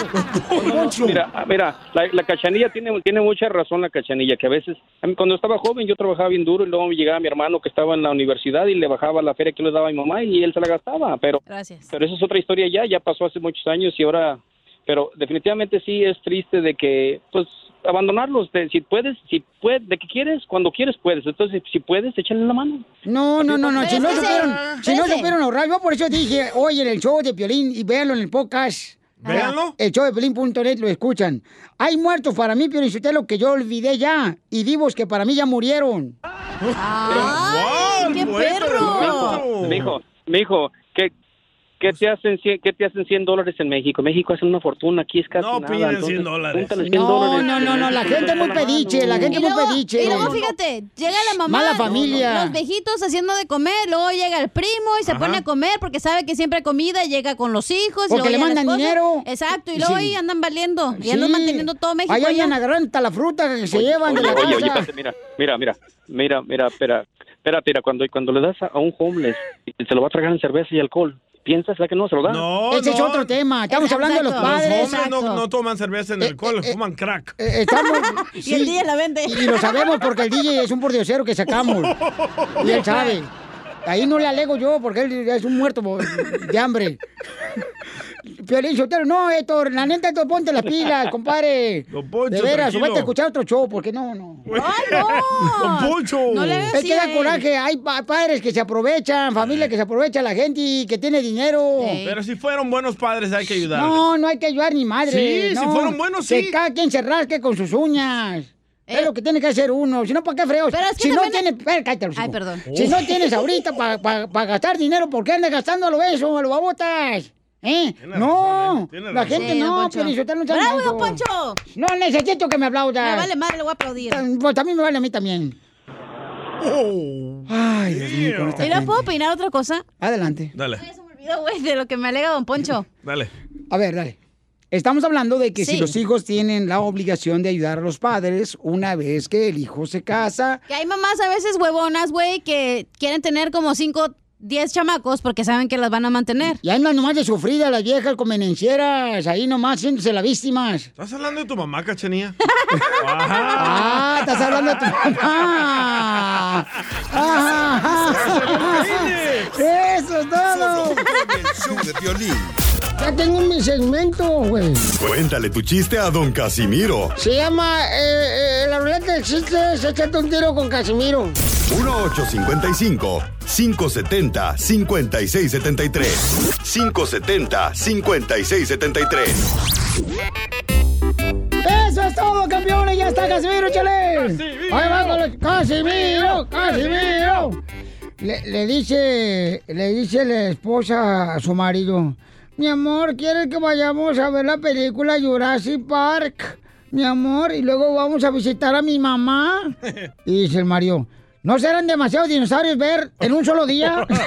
Don Poncho. Mira, ah, mira, la, la cachanilla tiene, tiene mucha razón la cachanilla, que a veces, a mí, cuando estaba joven yo trabajaba bien duro y luego llegaba mi hermano que estaba en la universidad y le bajaba la feria que le daba a mi mamá y él se la gastaba, pero, Gracias. pero eso es otra historia ya, ya pasó hace muchos años y ahora, pero definitivamente sí es triste de que, pues, abandonarlos, de, si puedes, si puedes, de que quieres, cuando quieres puedes, entonces si puedes, échale la mano. No, no, no, no. Si no, supieron, si no supieron ahorrar, yo por eso dije, oye, en el show de Piolín y véanlo en el podcast. Véanlo. El show de Piolín.net lo escuchan. Hay muertos para mí, Piolín lo que yo olvidé ya. Y vivos que para mí ya murieron. ¡Ay, qué perro! Mijo, mijo, ¿qué, qué te hacen cien- qué te hacen 100 dólares en México? México hacen una fortuna, aquí es casi No nada. piden entonces, 100 dólares. júntale 100 No, dólares. no, no, no, la gente es muy pediche, la gente Y es muy pediche. y luego, fíjate, llega la mamá, Mala familia. los viejitos haciendo de comer, luego llega el primo y se Ajá. pone a comer porque sabe que siempre hay comida, y llega con los hijos. y Porque luego le mandan dinero. Exacto, y luego Sí. ahí andan valiendo, y Sí. andan manteniendo todo México Ahí andan agarrando hasta la fruta que se llevan de Oye, la oye, oye, casa. espérate, mira, mira, mira, mira, mira, espera, espera, mira, cuando, cuando le das a, a un homeless, se lo va a tragar en cerveza y alcohol, ¿piensas la que no se lo da? No, Ese es otro tema. Estamos hablando de los Los padres. hombres no, no toman cerveza en alcohol, fuman crack. Eh, Estamos, Y el DJ la vende. Y lo sabemos porque el DJ es un pordiosero que sacamos. Y él sabe. Ahí no le alego yo porque él es un muerto de hambre. Piolín Sotelo, no, Héctor, la neta, Héctor, ponte las pilas, compadre. Poncho, de veras, o tranquilo. vete a escuchar otro show, porque no, no. ¡Ay, no! Don Poncho. No le hagas Es que da coraje, hay pa- padres que se aprovechan, familia que se aprovecha, la gente y que tiene dinero. Pero si fueron buenos padres hay que ayudar. No, no hay que ayudar ni madre. Sí, si no. fueron buenos, Que sí. cada quien se rasque con sus uñas. Es lo que tiene que hacer uno. Si no, ¿para qué freos? Pero es que si no también- tienes... Espera, cállate, hocico. Ay, perdón. Si no tienes ahorita para gastar dinero, ¿por qué andas gastando a lo eso, a lo babotas? ¿Eh? no, tiene la razón. gente Sí, no, pero yo no seas ¡Bravo, don Poncho! No necesito que me aplaudas. Me vale madre, le voy a aplaudir. Pues también me vale a mí también. Ay, Dios mío, con esta ¿Y no gente. puedo opinar otra cosa? Adelante. Dale, Se me olvidó, güey, de lo que me alega don Poncho. dale. A ver, dale. Estamos hablando de que si los hijos tienen la obligación de ayudar a los padres una vez que el hijo se casa. Que hay mamás a veces huevonas, güey, que quieren tener como 5, 10 chamacos porque saben que las van a mantener. Y andan nomás de sufrida las viejas convenencieras, ahí nomás siéndose las víctimas. ¿Estás hablando de tu mamá, cachanía? Ah, estás hablando de tu mamá. Ah, Eso es todo. El show de violín. Ya tengo mi segmento, güey. Cuéntale tu chiste a don Casimiro. Se llama eh, eh, La ruleta de chistes, échate un tiro con Casimiro. 1-855-570-5673. 570-5673. Eso es todo, campeones. Ya está Casimiro, échale. Ahí va con los... Casimiro, Casimiro. Le, le dice, le dice la esposa a su marido, mi amor, ¿quieres que vayamos a ver la película Jurassic Park? Mi amor, y luego vamos a visitar a mi mamá. Y dice el marido, ¿no serán demasiados dinosaurios ver en un solo día?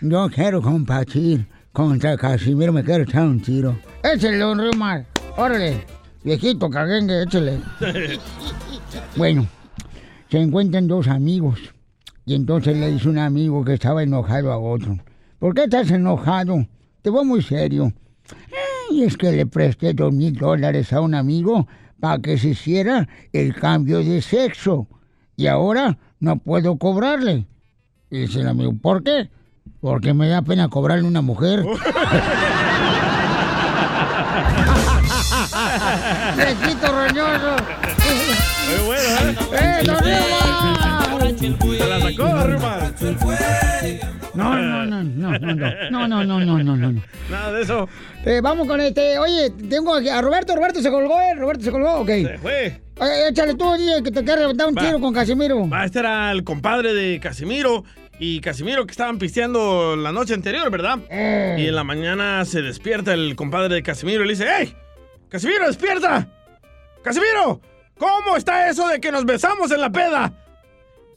Yo quiero compartir contra Casimiro, me quiero echar un tiro. Échale, don Rimar. Órale, viejito caguengue, échale. Bueno, se encuentran dos amigos. Y entonces le dice un amigo que estaba enojado a otro. ¿Por qué estás enojado? Te voy muy serio. Y es que le presté dos mil dólares a un amigo para que se hiciera el cambio de sexo. Y ahora no puedo cobrarle. Y dice el amigo, ¿por qué? Porque me da pena cobrarle una mujer. Viejito roñoso. Muy bueno, ¿eh? ¡Eh! Se la sacó, No, no, no, no, no, no, no, no, no, no, no, no. Nada de eso. Eh, vamos con este, oye, tengo aquí a Roberto, Roberto se colgó, ¿eh? Roberto se colgó, ok. Se fue. Oye, échale tú, DJ, que te quieres levantar un Va. tiro con Casimiro. Va, este era el compadre de Casimiro. Y Casimiro que estaban pisteando la noche anterior, ¿verdad? Eh. Y en la mañana se despierta el compadre de Casimiro y le dice, ¡Ey! ¡Casimiro, despierta! ¡Casimiro! ¿Cómo está eso de que nos besamos en la peda?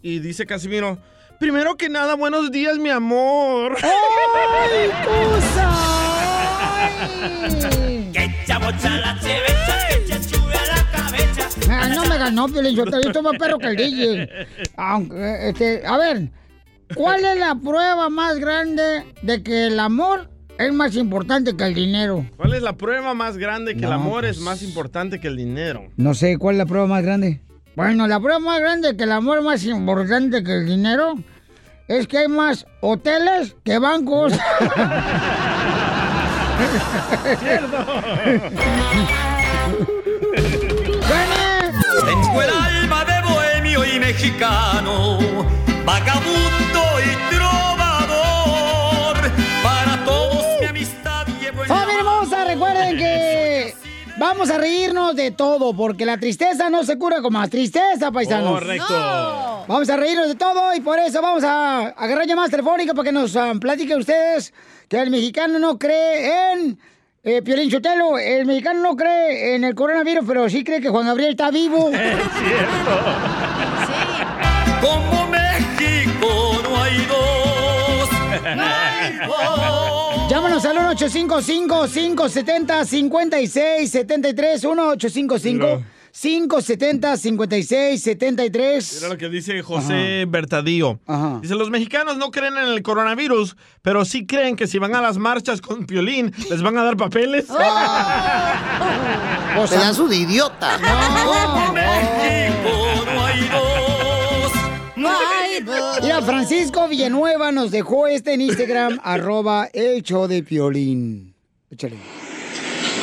Y dice Casimiro, primero que nada, buenos días, mi amor. ¡Ay, cosa! Ah, no me ganó, Piolín, yo estoy más perro que el DJ. Aunque, este, a ver, ¿cuál es la prueba más grande de que el amor es más importante que el dinero? ¿Cuál es la prueba más grande que el amor pues. es más importante que el dinero? No sé, ¿cuál es la prueba más grande? Bueno, la prueba más grande de que el amor es más importante que el dinero es que hay más hoteles que bancos. Tengo el alma de bohemio y mexicano, vagabundo y trovador. Para todos mi amistad llevo en ¡Familia hermosa! Recuerden que vamos a reírnos de todo, porque la tristeza no se cura con más tristeza, paisanos. Correcto. No. Vamos a reírnos de todo y por eso vamos a agarrar llamadas telefónicas para que nos platiquen ustedes que el mexicano no cree en... Eh, Piolín Sotelo, el mexicano no cree en el coronavirus, pero sí cree que Juan Gabriel está vivo. Como México Llámanos al 1-855-570-5673. 1-855-570-5673. Mira lo que dice José Bertadillo. Dice, los mexicanos no creen en el coronavirus, pero sí creen que si van a las marchas con Piolín, les van a dar papeles. Pedazo de idiota. No. México Francisco Villanueva nos dejó este en Instagram, arroba el show de Piolín. Échale.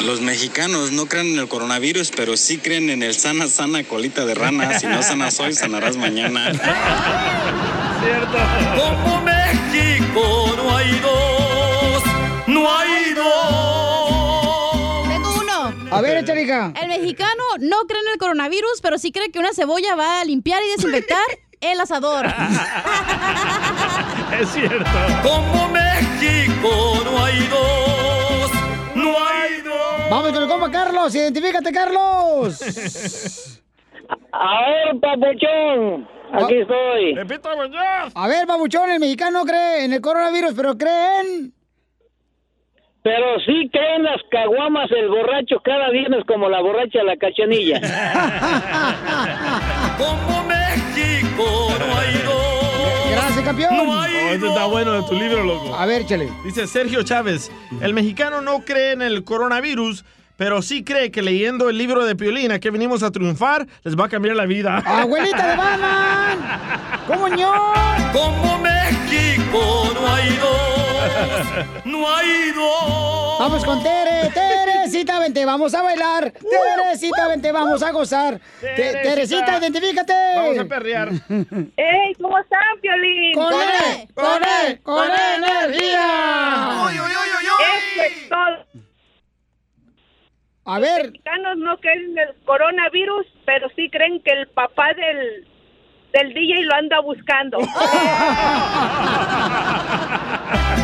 Los mexicanos no creen en el coronavirus, pero sí creen en el sana, sana colita de rana. Si no sanas hoy, sanarás mañana. Como México no hay dos. No hay dos. Tengo uno. A ver, échale, hija. El mexicano no cree en el coronavirus, pero sí cree que una cebolla va a limpiar y desinfectar el asador. Es cierto. Como México no hay dos. No hay dos. Vamos con el compa Carlos, identifícate, Carlos. A ver, papuchón, aquí estoy. Repito, A ver, babuchón, el mexicano cree en el coronavirus, pero cree en... Pero sí creen las caguamas el borracho cada viernes como la borracha la cachanilla. No hay campeón. Oh, este está bueno de tu libro, loco. A ver, chale. Dice Sergio Chávez, el mexicano no cree en el coronavirus, pero sí cree que leyendo el libro de Piolín, que venimos a triunfar, les va a cambiar la vida. ¡Abuelita de Batman! ¿Cómo no? Como México no hay dos. No hay dos. Vamos con Tere, Teresita, vente, vamos a bailar. Teresita, vente, vamos a gozar. Te- Teresita. Teresita, identifícate. Vamos a perrear. ¡Ey! ¿Cómo están, Piolín? ¡Con él! ¡Con él! ¡Con energía! ¡Uy, uy, uy, uy, Eso es todo. A ver. Los mexicanos no creen en el coronavirus, pero sí creen que el papá del, del DJ lo anda buscando.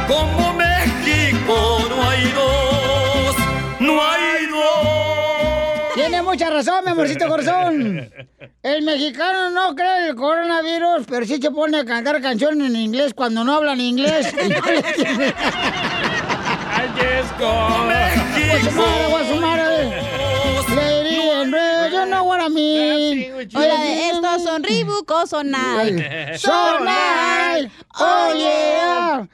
Como México no hay dos. No hay dos. Tiene mucha razón, mi amorcito corazón. El mexicano no cree el coronavirus, pero sí se pone a cantar canciones en inglés cuando no hablan inglés. Y in red, you know what I mean. Hola, estos son Reebok o son Nike. So nice. Oh, yeah.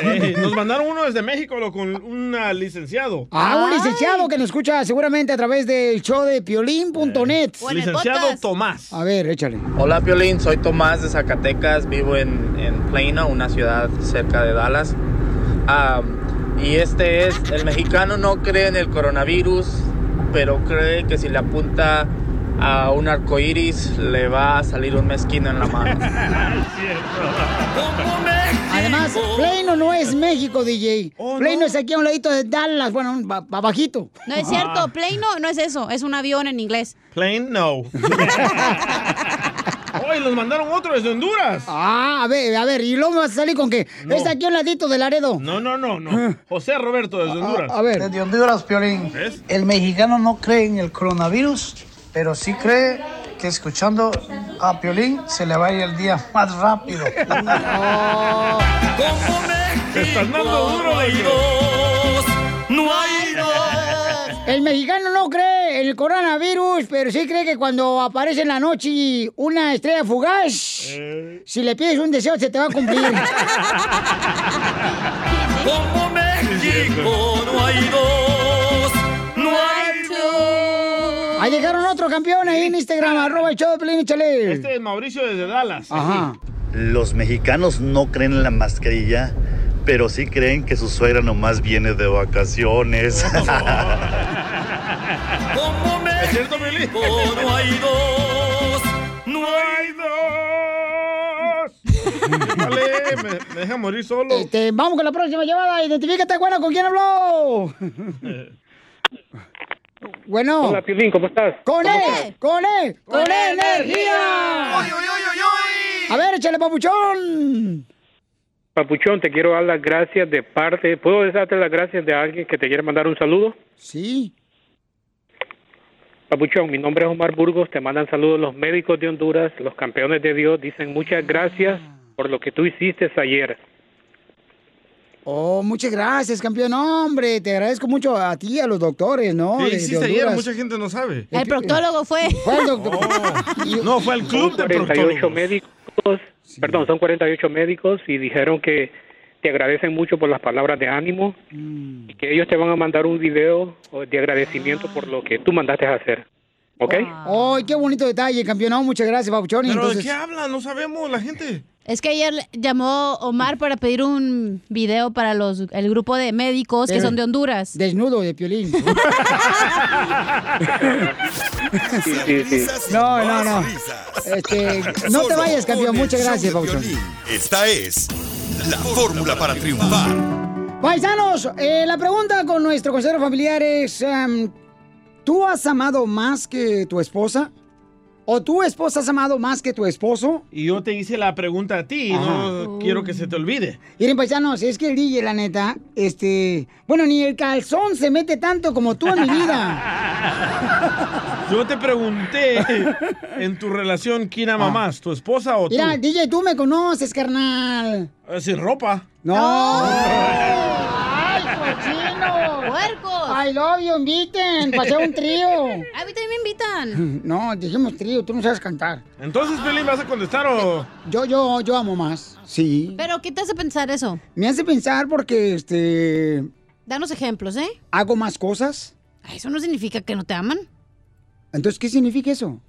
Eh, nos mandaron uno desde México lo, con un ah, licenciado. Ah, un licenciado que nos escucha seguramente a través del show de piolín.net. Licenciado Tomás. A ver, échale. Hola Piolín, soy Tomás de Zacatecas, vivo en, en Plano, una ciudad cerca de Dallas. Am, y este es, el mexicano no cree en el coronavirus, pero cree que si le apunta a un arco iris le va a salir un mezquino en la mano. Además, Plano no es México, DJ. Plano es aquí a un ladito de Dallas, bueno, abajito. No es cierto, plane no, no es eso, es un avión en inglés. Plane, no. Hoy nos mandaron otro desde Honduras. Ah, a ver, a ver, y luego me vas a salir con que No. es aquí a un ladito de Laredo. No, no, no, no. José Roberto desde Honduras. Desde Honduras, Piolín. El mexicano no cree en el coronavirus, pero sí cree que escuchando a Piolín se le va a ir el día más rápido. Te estás dando duro, No hay El mexicano no cree en el coronavirus, pero sí cree que cuando aparece en la noche una estrella fugaz, si le pides un deseo se te va a cumplir. Como México no hay dos, no hay dos. Ahí llegaron otro campeón ahí en Instagram, arroba el show de. Este es Mauricio desde Dallas. Ajá. Los mexicanos no creen en la mascarilla, pero sí creen que su suegra nomás viene de vacaciones. Como México no hay dos, no hay dos. Dale, me, me deja morir solo. Este, vamos con la próxima llamada. Identifícate, bueno, ¿con quién habló? Bueno. Hola, Piolín, ¿cómo estás? ¡Con ¿Cómo él! estás? ¡Con él! ¡Con energía! A ver, échale, papuchón. Papuchón, te quiero dar las gracias de parte. ¿Puedo darte las gracias de alguien que te quiere mandar un saludo? Sí. Papuchón, mi nombre es Omar Burgos. Te mandan saludos los médicos de Honduras, los campeones de Dios. Dicen muchas gracias por lo que tú hiciste ayer. Oh, muchas gracias, campeón. Hombre, te agradezco mucho a ti a los doctores, ¿no? ¿Qué De-. Mucha gente no sabe. El proctólogo fue. Fue el doctor. No, fue el club de 48 proctólogos. médicos, perdón, son 48 médicos y dijeron que te agradecen mucho por las palabras de ánimo Mm. y que ellos te van a mandar un video de agradecimiento por lo que tú mandaste a hacer. ¿Ok? ¡Ay, qué bonito detalle, campeón! No, muchas gracias, papuchón. ¿Pero entonces... de qué habla? No sabemos la gente. Es que ayer llamó Omar para pedir un video para los el grupo de médicos que Eh, son de Honduras. Desnudo de piolín. Sí, sí, sí. No, no, no. Este, no te vayas, campeón. Muchas gracias. Piolín. Esta es la fórmula para triunfar. Paisanos, eh, la pregunta con nuestro consejero familiar es, em, ¿tú has amado más que tu esposa? ¿O tu esposa has amado más que tu esposo? Y yo te hice la pregunta a ti, Ajá. no quiero que se te olvide. Miren, paisanos, es que el DJ, la neta, este... Bueno, ni el calzón se mete tanto como tú en mi vida. Yo te pregunté en tu relación quién ama más, tu esposa o tú. Mira, DJ, tú me conoces, carnal. Eh, Sin ropa. No. ¡Ay, cochino! ¡Puercos! I love you, inviten, pasé un trío. A mí también me invitan. No, dijimos trío, tú no sabes cantar. Entonces, Pelín, ¿vas a contestar o...? Yo, yo, yo amo más. Sí. Pero, ¿qué te hace pensar eso? Me hace pensar porque, este, Danos ejemplos, ¿eh? hago más cosas. Eso no significa que no te aman. Entonces, ¿qué significa eso?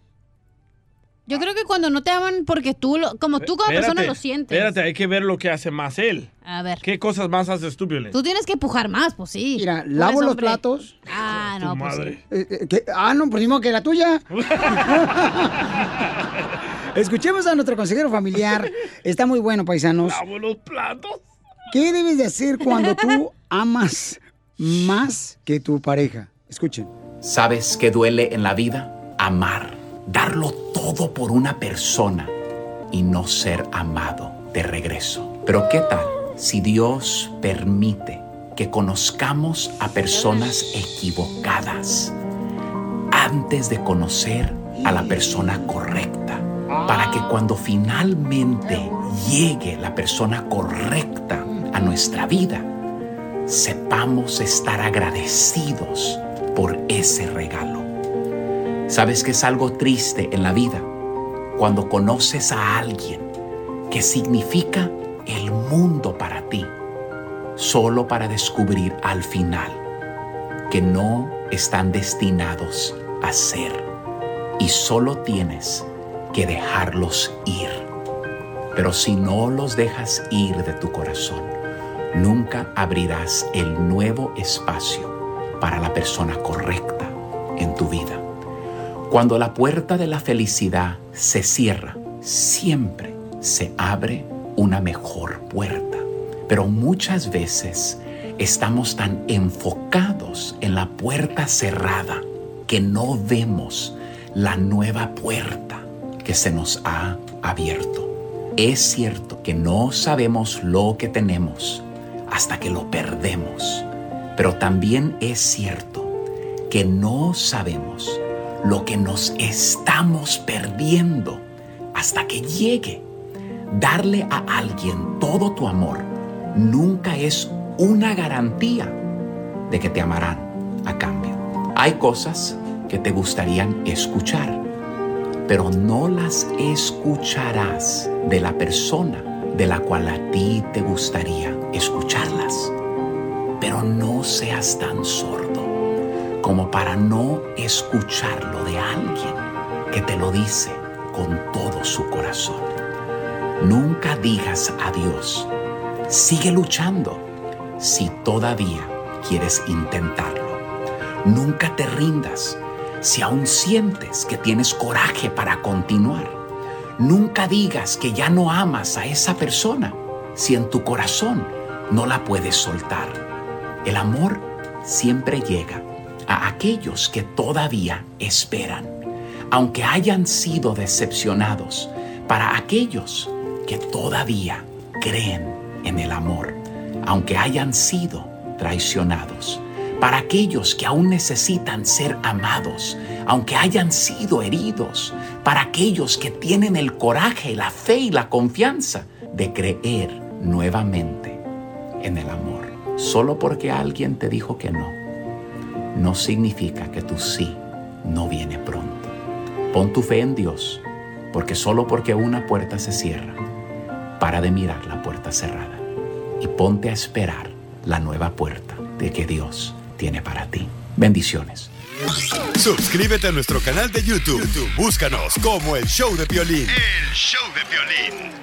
Yo creo que cuando no te aman porque tú, lo- como tú como persona lo sientes. Espérate, hay que ver lo que hace más él. A ver. ¿Qué cosas más haces tú, Piolín? Tú tienes que pujar más, pues sí. Mira, lavo los hombre. platos. Ah, no, pues sí. madre. Eh, eh, ¿qué? Ah, no, pues mismo que la tuya. Escuchemos a nuestro consejero familiar. Está muy bueno, paisanos. Lavo los platos. ¿Qué debes de hacer cuando tú amas más que tu pareja? Escuchen. ¿Sabes qué duele en la vida? Amar, darlo todo por una persona y no ser amado de regreso. Pero ¿qué tal si Dios permite que conozcamos a personas equivocadas antes de conocer a la persona correcta? Para que cuando finalmente llegue la persona correcta a nuestra vida, sepamos estar agradecidos por ese regalo. ¿Sabes que es algo triste en la vida? Cuando conoces a alguien que significa el mundo para ti, solo para descubrir al final que no están destinados a ser y solo tienes que dejarlos ir. Pero si no los dejas ir de tu corazón, nunca abrirás el nuevo espacio para la persona correcta en tu vida. Cuando la puerta de la felicidad se cierra, siempre se abre una mejor puerta. Pero muchas veces estamos tan enfocados en la puerta cerrada que no vemos la nueva puerta que se nos ha abierto. Es cierto que no sabemos lo que tenemos hasta que lo perdemos, pero también es cierto que no sabemos lo que nos estamos perdiendo hasta que llegue. Darle a alguien todo tu amor nunca es una garantía de que te amarán a cambio. Hay cosas que te gustarían escuchar, pero no las escucharás de la persona de la cual a ti te gustaría escucharlas. Pero no seas tan sordo como para no escucharlo de alguien que te lo dice con todo su corazón. Nunca digas adiós. Sigue luchando si todavía quieres intentarlo. Nunca te rindas si aún sientes que tienes coraje para continuar. Nunca digas que ya no amas a esa persona si en tu corazón no la puedes soltar. El amor siempre llega a aquellos que todavía esperan, aunque hayan sido decepcionados, para aquellos que todavía creen en el amor, aunque hayan sido traicionados, para aquellos que aún necesitan ser amados, aunque hayan sido heridos, para aquellos que tienen el coraje, la fe y la confianza de creer nuevamente en el amor. Solo porque alguien te dijo que no, no significa que tu sí no viene pronto. Pon tu fe en Dios, porque solo porque una puerta se cierra, para de mirar la puerta cerrada y ponte a esperar la nueva puerta de que Dios tiene para ti. Bendiciones. Suscríbete a nuestro canal de YouTube. YouTube, Búscanos como el show de violín. El show de violín.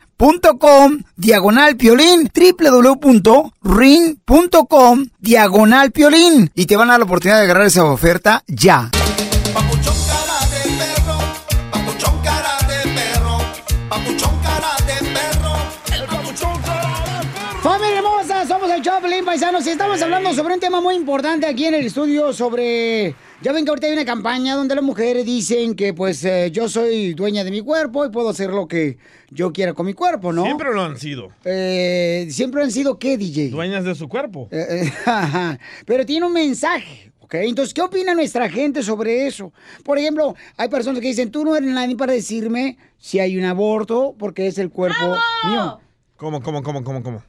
.com diagonal piolín www.ring.com diagonal piolín y te van a dar la oportunidad de agarrar esa oferta ya. Somos el Choplin Paisanos y estamos hablando sobre un tema muy importante aquí en el estudio sobre... Ya ven que ahorita hay una campaña donde las mujeres dicen que pues eh, yo soy dueña de mi cuerpo y puedo hacer lo que yo quiera con mi cuerpo, ¿no? Siempre lo han sido. Eh, Siempre han sido qué, DJ? Dueñas de su cuerpo. Eh, eh, ajá. Pero tiene un mensaje, ¿ok? Entonces, ¿qué opina nuestra gente sobre eso? Por ejemplo, hay personas que dicen, tú no eres nadie para decirme si hay un aborto porque es el cuerpo mío. ¿Cómo, cómo, cómo, cómo, cómo?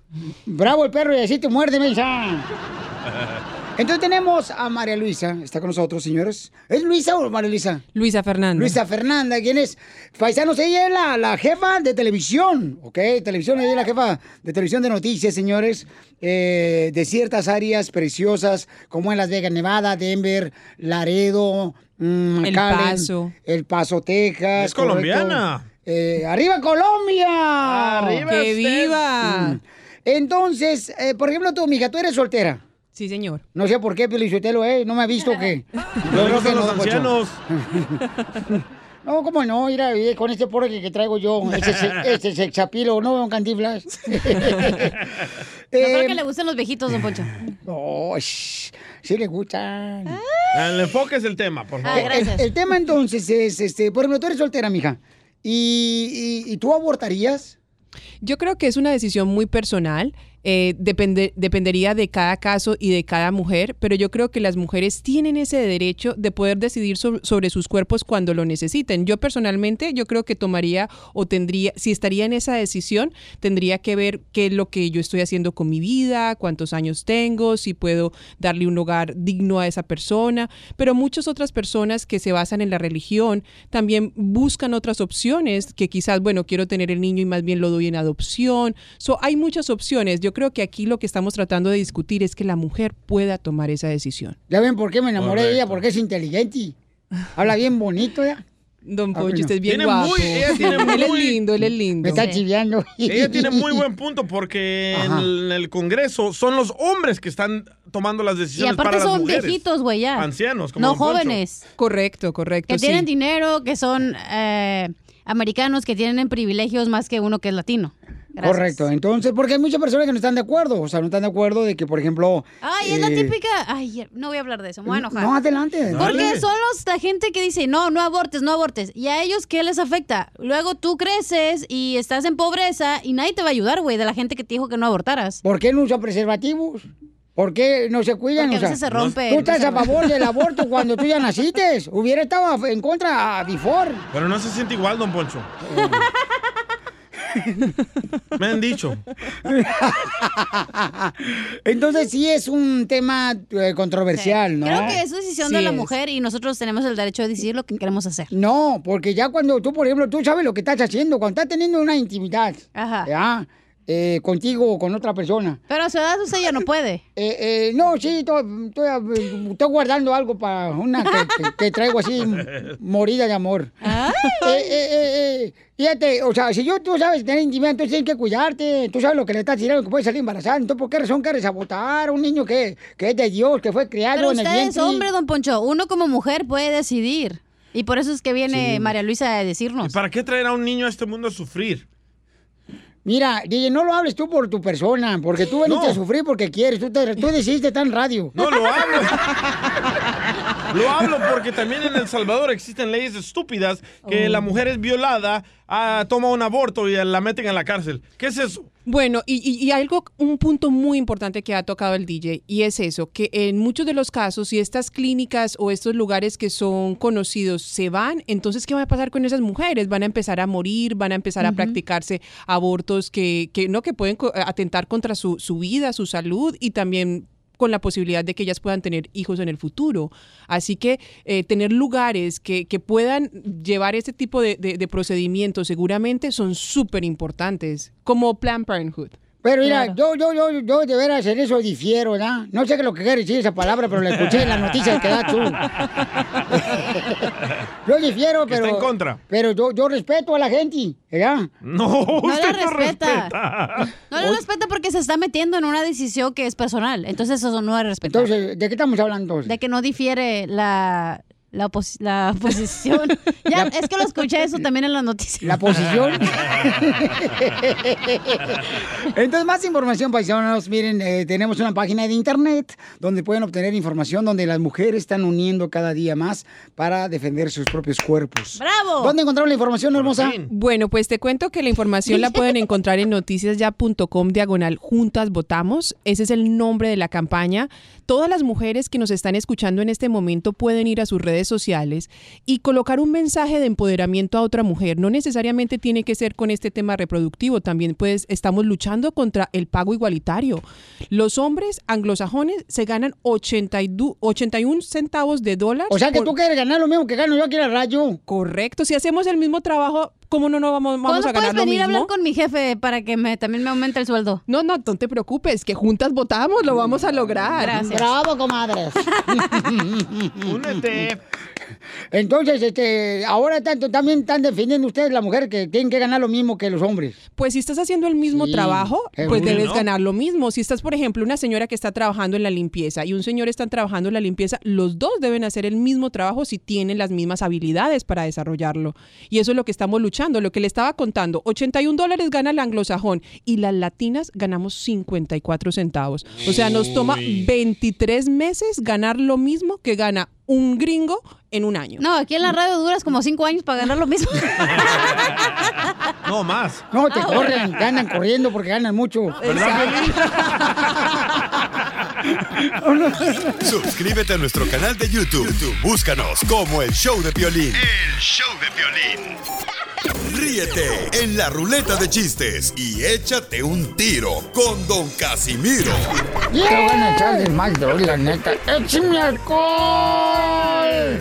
Bravo el perro y así te muerde, mensa. Entonces tenemos a María Luisa, está con nosotros, señores. ¿Es Luisa o María Luisa? Luisa Fernanda. Luisa Fernanda, ¿quién es? Paisanos, ella es la, la jefa de televisión, ¿ok? Televisión, ella es la jefa de televisión de noticias, señores, eh, de ciertas áreas preciosas, como en Las Vegas, Nevada, Denver, Laredo, mm, El Paso. El Paso, Texas. Es colombiana. Eh, ¡Arriba Colombia! ¡Arriba ¡Que usted! viva! Mm. Entonces, eh, por ejemplo, tú, mija, tú eres soltera. Sí, señor. No sé por qué, Pelichotelo, ¿eh? No me ha visto que... No que gustan los don ancianos. No, cómo no, mira, con este porro que, traigo yo, ese, se- ese sexapilo, no veo un cantiflas. Yo creo Eh, que le gustan los viejitos, don Poncho. No, shh, sí le gustan. El enfoque es el tema, por Ah, favor. El, el tema entonces es, este, por ejemplo, tú eres soltera, mija, y, y, y tú abortarías. Yo creo que es una decisión muy personal. Eh, depende- dependería de cada caso y de cada mujer, pero yo creo que las mujeres tienen ese derecho de poder decidir so- sobre sus cuerpos cuando lo necesiten. Yo personalmente, yo creo que tomaría o tendría, si estaría en esa decisión, tendría que ver qué es lo que yo estoy haciendo con mi vida, cuántos años tengo, si puedo darle un hogar digno a esa persona, pero muchas otras personas que se basan en la religión también buscan otras opciones que quizás, bueno, quiero tener el niño y más bien lo doy en adopción. So, hay muchas opciones. Yo creo que aquí lo que estamos tratando de discutir es que la mujer pueda tomar esa decisión. ¿Ya ven por qué me enamoré de ella? Porque es inteligente. Habla bien bonito ya. Don Poncho, Poncho, usted es bien Tiene guapo. muy- ella tiene él es lindo, él es lindo. Me está chiviando. Ella tiene muy buen punto porque en Ajá. el, en el Congreso son los hombres que están tomando las Y decisiones aparte para las son mujeres. viejitos, güey, ya. Ancianos, como No Don Poncho. jóvenes. Correcto, correcto. Que sí. tienen dinero, que son eh, americanos, que tienen privilegios más que uno que es latino. Gracias. Correcto, entonces, porque hay muchas personas que no están de acuerdo, o sea, no están de acuerdo de que, por ejemplo... Ay, es la eh, típica. Ay, no voy a hablar de eso, me voy a enojar. No, adelante. Porque Dale. son los, la gente que dice, no, no abortes, no abortes. ¿Y a ellos qué les afecta? Luego tú creces y estás en pobreza y nadie te va a ayudar, güey, de la gente que te dijo que no abortaras. ¿Por qué no usan preservativos? ¿Por qué no se cuidan? Porque a O sea, veces se rompe Tú estás a favor del aborto cuando tú ya naciste. Hubiera estado en contra a before. Pero no se siente igual, don Poncho. Me han dicho. Entonces sí es un tema eh, controversial, ¿no? Creo que es decisión Sí de la es. mujer y nosotros tenemos el derecho de decidir lo que queremos hacer. No, porque ya cuando tú, por ejemplo, tú sabes lo que estás haciendo, cuando estás teniendo una intimidad, ¿ya? Eh, contigo o con otra persona. Pero a su edad usted ya no puede. Eh, eh, no, sí, estoy, eh, estoy guardando algo para una que, que- que traigo así, morida de amor. Eh, eh, eh, eh, fíjate, o sea, si yo, tú sabes tener intimidad, entonces tienes que cuidarte. Tú sabes lo que le estás tirando, que puede salir embarazada. Entonces, ¿por qué razón quieres sabotar a un niño que, que es de Dios, que fue criado Pero en el usted es vientre? hombre, don Poncho. Uno como mujer puede decidir. Y por eso es que viene María Luisa a decirnos. ¿Para qué traer a un niño a este mundo a sufrir? Mira, DJ, no lo hables tú por tu persona, porque tú veniste No. a sufrir porque quieres. Tú, te, tú decidiste estar en radio. No lo hablo. Lo hablo porque también en El Salvador existen leyes estúpidas que Oh. la mujer es violada, ah, toma un aborto y la meten en la cárcel. ¿Qué es eso? Bueno, y, y- y algo, un punto muy importante que ha tocado el DJ, y es eso, que en muchos de los casos, si estas clínicas o estos lugares que son conocidos se van, entonces, ¿qué va a pasar con esas mujeres? Van a empezar a morir, van a empezar a practicarse abortos que, que no, que pueden atentar contra su, su vida, su salud y también con la posibilidad de que ellas puedan tener hijos en el futuro. Así que eh, tener lugares que, que puedan llevar ese tipo de, de- de procedimientos seguramente son súper importantes, como Planned Parenthood. Pero mira, yo, yo, yo, yo de veras en eso difiero, ¿no? No sé qué es lo que quiere decir esa palabra, pero la escuché en las noticias que da tú. yo difiero, pero... está en contra. Pero yo, yo respeto a la gente, ¿verdad? No, No usted la no respeta. respeta. No le respeta porque se está metiendo en una decisión que es personal. Entonces eso no es respetar. Entonces, ¿de qué estamos hablando? De que no difiere la, la, opos- la oposición. ya, es que lo escuché eso también en las noticias. ¿La posición? Entonces, más información, paisanos. Miren, eh, tenemos una página de internet donde pueden obtener información donde las mujeres están uniendo cada día más para defender sus propios cuerpos. ¡Bravo! ¿Dónde encontraron la información, hermosa? Bueno, pues te cuento que la información la pueden encontrar en noticiasya.com diagonal juntas votamos. Ese es el nombre de la campaña. Todas las mujeres que nos están escuchando en este momento pueden ir a sus redes sociales y colocar un mensaje de empoderamiento a otra mujer. No necesariamente tiene que ser con este tema reproductivo, también pues estamos luchando contra el pago igualitario. Los hombres anglosajones se ganan 82 81 centavos de dólar. O sea que por- tú quieres ganar lo mismo que gano yo aquí en la radio. Correcto, si hacemos el mismo trabajo, ¿cómo no, no vamos, vamos ¿Cuándo a ganar puedes lo venir a hablar con mi jefe para que me, también me aumente el sueldo? No, no, no te preocupes, que juntas votamos, lo vamos a lograr. Gracias. Bravo, comadres. Únete. Entonces, este, ahora tanto, también están defendiendo ustedes la mujer que tienen que ganar lo mismo que los hombres. Pues si estás haciendo el mismo Sí, trabajo, pues debes ganar lo mismo. Si estás, por ejemplo, una señora que está trabajando en la limpieza y un señor están trabajando en la limpieza, los dos deben hacer el mismo trabajo si tienen las mismas habilidades para desarrollarlo. Y eso es lo que estamos luchando. Lo que le estaba contando, 81 dólares gana el anglosajón y las latinas ganamos 54 centavos. O sea, nos toma Uy. 23 meses ganar lo mismo que gana un gringo en un año. No, aquí en la radio duras como cinco años para ganar lo mismo. No, más. No, te Ah, corren, te andan corriendo porque ganan mucho. Suscríbete a nuestro canal de YouTube. YouTube, Búscanos como el show de violín. El show de violín. Ríete en la ruleta de chistes y échate un tiro con Don Casimiro. Te van a echar de mal, droga, la neta. ¡Échame alcohol!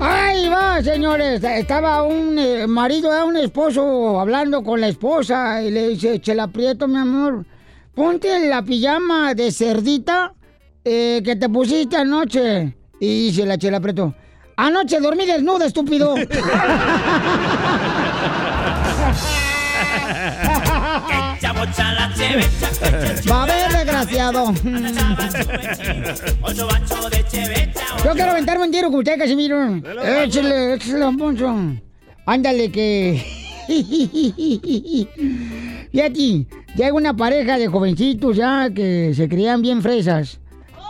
Ahí va, señores. Estaba un eh, marido, eh, un esposo hablando con la esposa y le dice, Chela Prieto, mi amor, ponte la pijama de cerdita eh, que te pusiste anoche. Y dice la Chela Prieto, anoche dormí desnuda, estúpido. Va a ver, desgraciado. Yo quiero aventarme un tiro con usted, Casimiro. Échale, échale, Poncho. Ándale, que. Fíjate, llega una pareja de jovencitos ya que se creían bien fresas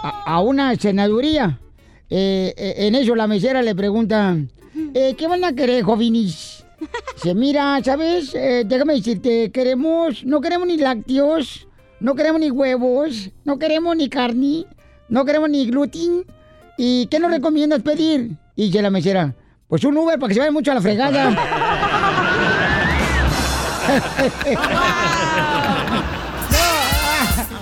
a, una senaduría. Eh, eh, en eso la mesera le pregunta, eh, ¿qué van a querer, jovenis? Dice, mira, ¿sabes? Eh, déjame decirte, queremos, no queremos ni lácteos, no queremos ni huevos, no queremos ni carne, no queremos ni gluten. ¿Y qué nos recomiendas pedir? Y dice la mesera, pues un Uber para que se vaya mucho a la fregada.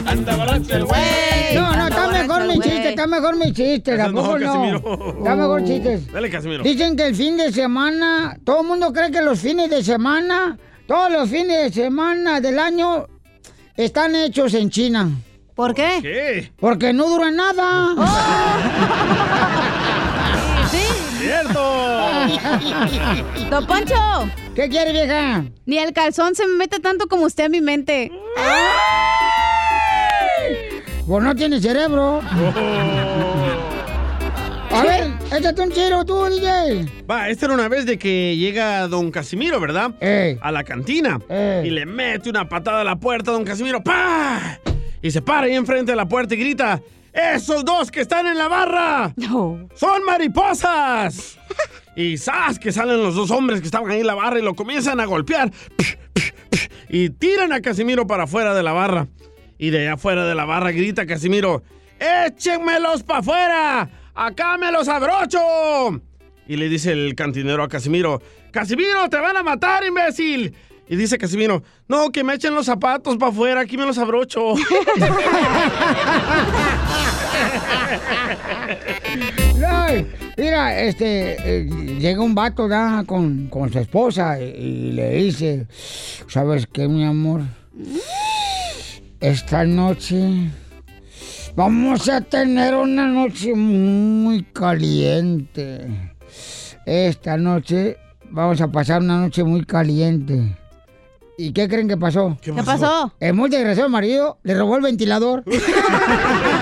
Anda borracho el güey. No, no, está mejor mi chiste, está mejor mi chiste, tampoco no. Está mejor chistes. Dale, Casimiro. Dicen que el fin de semana, todo el mundo cree que los fines de semana, todos los fines de semana del año están hechos en China. ¿Por qué? ¿Qué? Porque no duran nada. ¡Cierto! Don Poncho. ¿Qué quiere, vieja? Ni el calzón se me mete tanto como usted a mi mente. Pues no tiene cerebro. A ver, échate un chiro tú, DJ. Va, esta era una vez de que llega don Casimiro, ¿verdad? A la cantina. Y le mete una patada a la puerta a don Casimiro. ¡Pah! Y se para ahí enfrente de la puerta y grita. ¡Esos dos que están en la barra! ¡Son mariposas! Y ¡zas! Que salen los dos hombres que estaban ahí en la barra y lo comienzan a golpear. Y tiran a Casimiro para afuera de la barra. Y de allá afuera de la barra grita Casimiro. ¡Échenmelos para afuera! ¡Acá me los abrocho! Y le dice el cantinero a Casimiro, Casimiro, te van a matar, imbécil. Y dice Casimiro, no, que me echen los zapatos para afuera, aquí me los abrocho. Mira, este, eh, llega un vato ¿da? Con, con su esposa y, y le dice, ¿sabes qué, mi amor? Esta noche vamos a tener una noche muy caliente. Esta noche vamos a pasar una noche muy caliente. ¿Y qué creen que pasó? ¿Qué pasó? pasó? El muy desgraciado marido le robó el ventilador.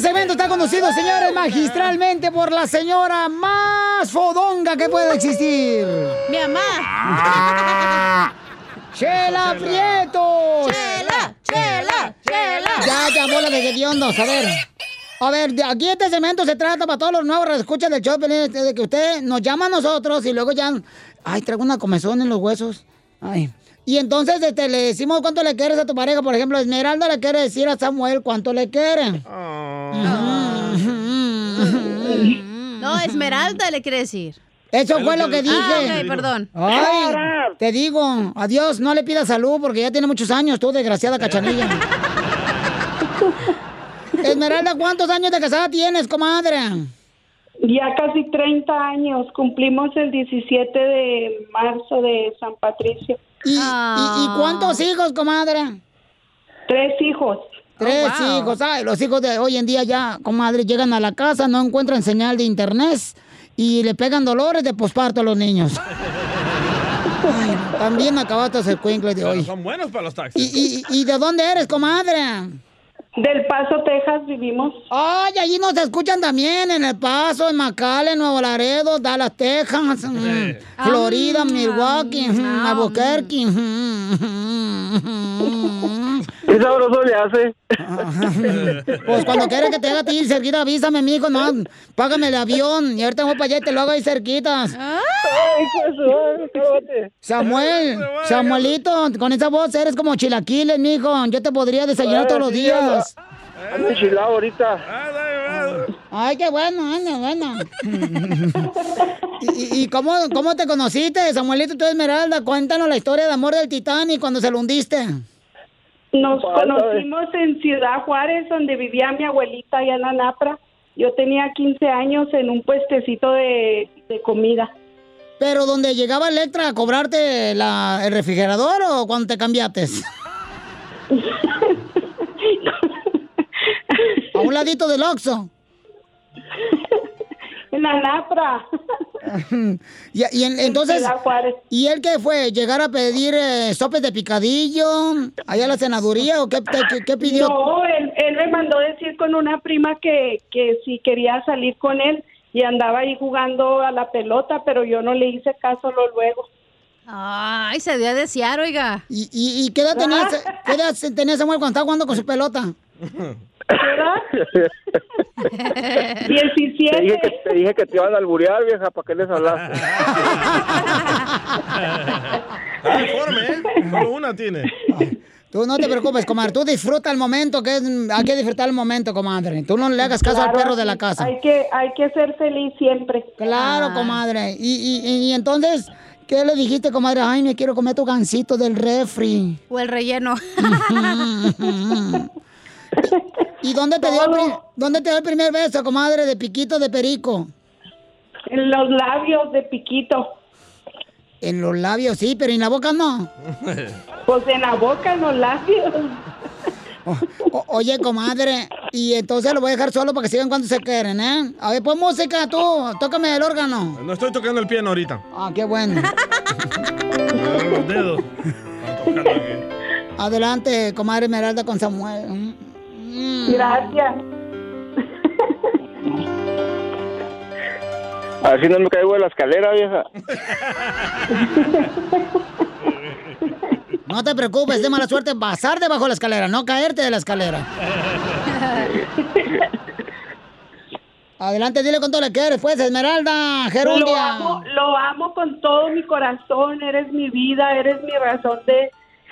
Este segmento está conducido, señores, magistralmente por la señora más fodonga que pueda existir. Mi mamá. ¡Chela Prieto! ¡Chela! ¡Chela! ¡Chela! Ya, ya, bola de hediondos, a ver. A ver, de aquí este segmento se trata para todos los nuevos escuchas del show, Pelín, de que usted nos llama a nosotros y luego ya... Ay, traigo una comezón en los huesos. Ay. Y entonces este, le decimos cuánto le quieres a tu pareja. Por ejemplo, Esmeralda le quiere decir a Samuel cuánto le quiere. No, Esmeralda le quiere decir. Eso fue lo que dije. Ah, ok, perdón. Ay, te digo, adiós, no le pidas salud porque ya tiene muchos años, tú, desgraciada cachanilla. Esmeralda, ¿cuántos años de casada tienes, comadre? Ya casi 30 años, cumplimos el 17 de marzo de San Patricio. ¿Y, y- y cuántos hijos, comadre? Tres hijos. Tres Oh, wow. hijos. Ay, los hijos de hoy en día ya, comadre, llegan a la casa, no encuentran señal de internet y le pegan dolores de posparto a los niños. Ay, también acabaste el cuincle de Pero hoy. son buenos para los taxis. ¿Y, y, y de dónde eres, comadre? Del Paso, Texas, vivimos. Ay, allí nos escuchan también, en El Paso, en McAllen, Nuevo Laredo, Dallas, Texas, mm, Florida, Milwaukee, mm, Albuquerque. mm. ¿Qué sabroso le hace? Pues cuando quieres que te haga a ti cerquita, avísame, mijo, no, págame el avión y ahorita voy para allá y te lo hago ahí cerquitas. Samuel, Samuelito, con esa voz eres como chilaquiles, mijo. Yo te podría desayunar todos los días. Ando enchilado ahorita. Ay, qué bueno, anda, bueno. ¿Y, y- y cómo, cómo te conociste, Samuelito, tú Esmeralda? Cuéntanos la historia de amor del Titanic cuando se lo hundiste. Nos Falta, conocimos en Ciudad Juárez, donde vivía mi abuelita allá en Anapra. Yo tenía 15 años en un puestecito de, de comida. Pero donde llegaba Electra a cobrarte la- el refrigerador o cuando te cambiaste? a un ladito del Oxxo. En Anapra. y, y en- entonces, ¿y él qué fue? ¿Llegar a pedir eh, sopes de picadillo allá a la senaduría o qué, qué- qué pidió? No, él, él me mandó decir con una prima que, que si quería salir con él y andaba ahí jugando a la pelota, pero yo no le hice caso lo luego. Ay, se dio a desear, oiga. ¿Y, y, y qué edad tenía, qué edad tenía Samuel cuando estaba jugando con su pelota? 17. Te dije, que, te dije que te iban a alburear, vieja, ¿para qué les hablaste? Está informe, ¿eh? Solo una tiene. Tú no te preocupes, comadre. Tú disfruta el momento, que es, hay que disfrutar el momento, comadre. Tú no le hagas caso al perro de la casa. Hay que, hay que ser feliz siempre. Claro, Ah. comadre. Y, y, y- y entonces, ¿qué le dijiste, comadre? Ay, me quiero comer tu gansito del refri. O el relleno. ¿Y dónde te, dio el, dónde te dio el primer beso, comadre, de piquito de perico? En los labios de piquito. En los labios, sí, pero en la boca no. Pues en la boca, en los labios. O- oye, comadre, y entonces lo voy a dejar solo para que sigan cuando se quieren, ¿eh? A ver, pon música tú, tócame el órgano. No estoy tocando el piano ahorita. Ah, qué bueno. Los dedos. Adelante, comadre Esmeralda con Samuel. Mm. Gracias. A ver si no me caigo de la escalera, vieja. No te preocupes, es de mala suerte pasar debajo de la escalera, no caerte de la escalera. Adelante, dile cuánto le quieres, pues, Esmeralda, Lo Gerundia. amo, lo amo con todo mi corazón, eres mi vida, eres mi razón de,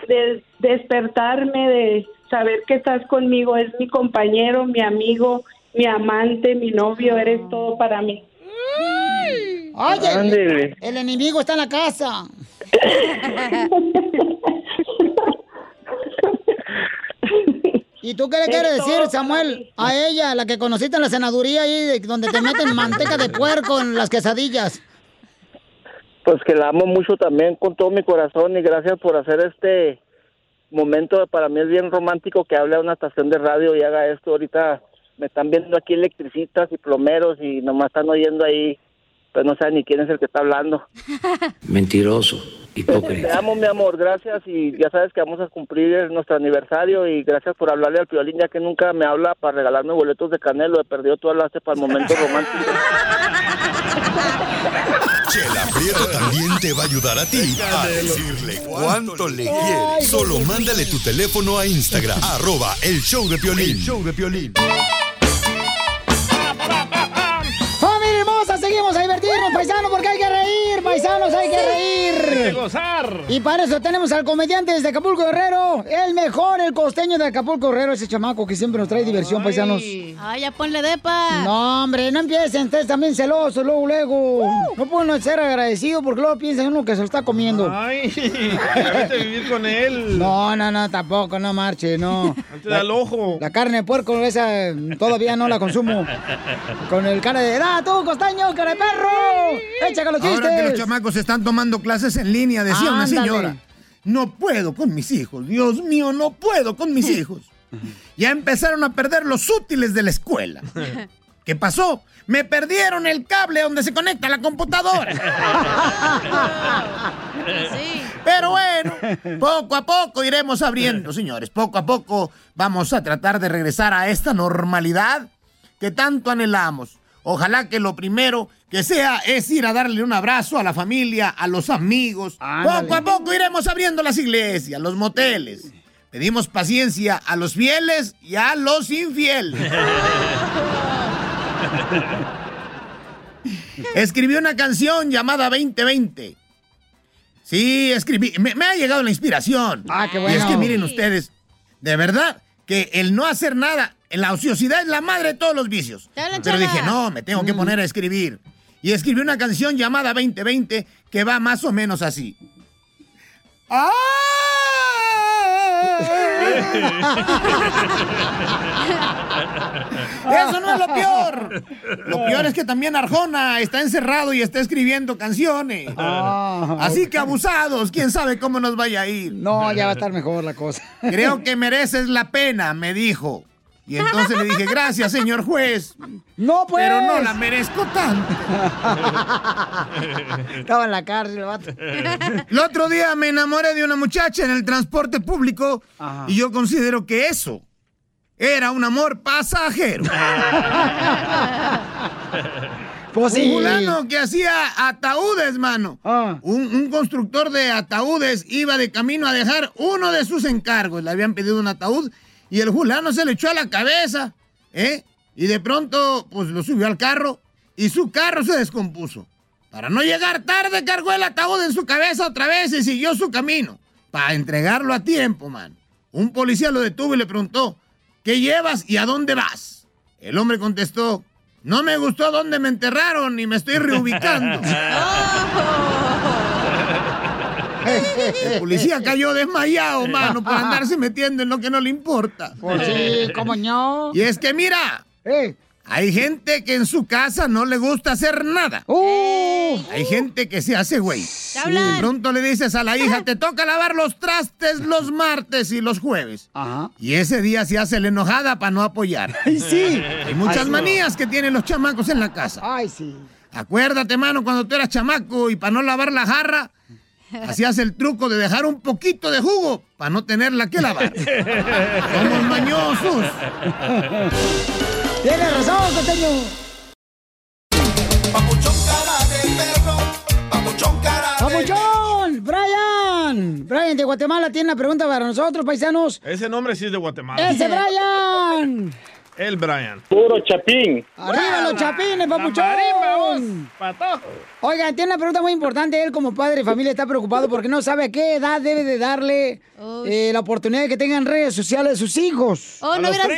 de despertarme, de saber que estás conmigo, es mi compañero, mi amigo, mi amante, mi novio, eres todo para mí. Oye, el, Ándele. el enemigo está en la casa. ¿Y tú qué le quieres Es decir, Samuel, a ella, la que conociste en la senaduría ahí, de- donde te meten manteca de puerco en las quesadillas? Pues que la amo mucho también con todo mi corazón y gracias por hacer este momento. Para mí es bien romántico que hable a una estación de radio y haga esto. Ahorita me están viendo aquí electricistas y plomeros y nomás están oyendo ahí, pues no saben ni quién es el que está hablando. Mentiroso, Te hipócrita. amo, mi amor, gracias y ya sabes que vamos a cumplir nuestro aniversario y gracias por hablarle al Piolín ya que nunca me habla para regalarme boletos de canelo. He perdido tú hablaste para el momento romántico. Chela Prieto también te va a ayudar a ti a decirle cuánto le quiere. Solo mándale tu teléfono a Instagram, arroba el show de Piolín. El show de Piolín. ¡Familia hermosa! Seguimos a divertirnos, paisanos, porque hay que reír, paisanos, hay que Hay reír. que gozar. Y para eso tenemos al comediante desde Acapulco Guerrero, el mejor, el costeño de Acapulco Guerrero, ese chamaco que siempre nos trae diversión, paisanos. Ay, ya ponle depa. No, hombre, no empiecen, ustedes también celosos, luego, luego. No pueden ser agradecidos porque luego piensan uno que se lo está comiendo. Ay, vivir con él. No, no, no, tampoco, no marche, no. te da el ojo. La carne de puerco, esa todavía no la consumo. Con el cara de, ¡ah, tú, costeño, cara de perro! ¡Échale los chistes! Ahora que los chamacos están tomando clases en línea, decía una señora. No puedo con mis hijos, Dios mío, no puedo con mis hijos. Ya empezaron a perder los útiles de la escuela. ¿Qué pasó? Me perdieron el cable donde se conecta la computadora. Pero bueno, poco a poco iremos abriendo, señores. Poco a poco vamos a tratar de regresar a esta normalidad que tanto anhelamos. Ojalá que lo primero que sea es ir a darle un abrazo a la familia, a los amigos. Poco a poco iremos abriendo las iglesias, los moteles. Pedimos paciencia a los fieles y a los infieles. Escribí una canción llamada 2020. Sí, escribí. Me, me ha llegado la inspiración. Ah, qué Y es que bueno. miren ustedes, de verdad que el no hacer nada, la ociosidad es la madre de todos los vicios. Pero dije, no, me tengo que poner a escribir. Y escribí una canción llamada 2020 que va más o menos así. ¡Ah! Eso no es lo peor. Lo peor es que también Arjona está encerrado y está escribiendo canciones. Así que abusados, quién sabe cómo nos vaya a ir. No, ya va a estar mejor la cosa. Creo que mereces la pena, me dijo. Y entonces le dije, gracias, señor juez. No, pues. Pero no la merezco tanto. Estaba en la cárcel, el vato. El otro día me enamoré de una muchacha en el transporte público y yo considero que eso era un amor pasajero. Pues sí. Un fulano que hacía ataúdes, mano. Un, un constructor de ataúdes iba de camino a dejar uno de sus encargos. Le habían pedido un ataúd y el fulano se le echó a la cabeza, ¿eh? Y de pronto, pues lo subió al carro y su carro se descompuso. Para no llegar tarde, cargó el ataúd en su cabeza otra vez y siguió su camino. Para entregarlo a tiempo, man. Un policía lo detuvo y le preguntó, ¿qué llevas y a dónde vas? El hombre contestó, no me gustó dónde me enterraron y me estoy reubicando. El policía cayó desmayado, mano, por andarse metiendo en lo que no le importa. Pues sí, cómo no. Y es que mira, hay gente que en su casa no le gusta hacer nada. Hay gente que se hace güey. Y de pronto le dices a la hija, te toca lavar los trastes los martes y los jueves. Y ese día se hace la enojada para no apoyar. Ay, sí. Hay muchas Ay, manías que tienen los chamacos en la casa. Ay, sí. Acuérdate, mano, cuando tú eras chamaco y para no lavar la jarra, hacías el truco de dejar un poquito de jugo para no tenerla que lavar. Somos mañosos. Tienes razón, costeño. ¡Papuchón! ¡Brian! Brian de Guatemala tiene una pregunta para nosotros, paisanos. Ese nombre sí es de Guatemala. ¡Ese Brian! El Brian. Puro chapín. ¡Arriba los chapines, papuchón! Oigan, tiene una pregunta muy importante. Él, como padre de familia, está preocupado porque no sabe a qué edad debe de darle eh, la oportunidad de que tengan redes sociales a sus hijos. Oh, no hubieras,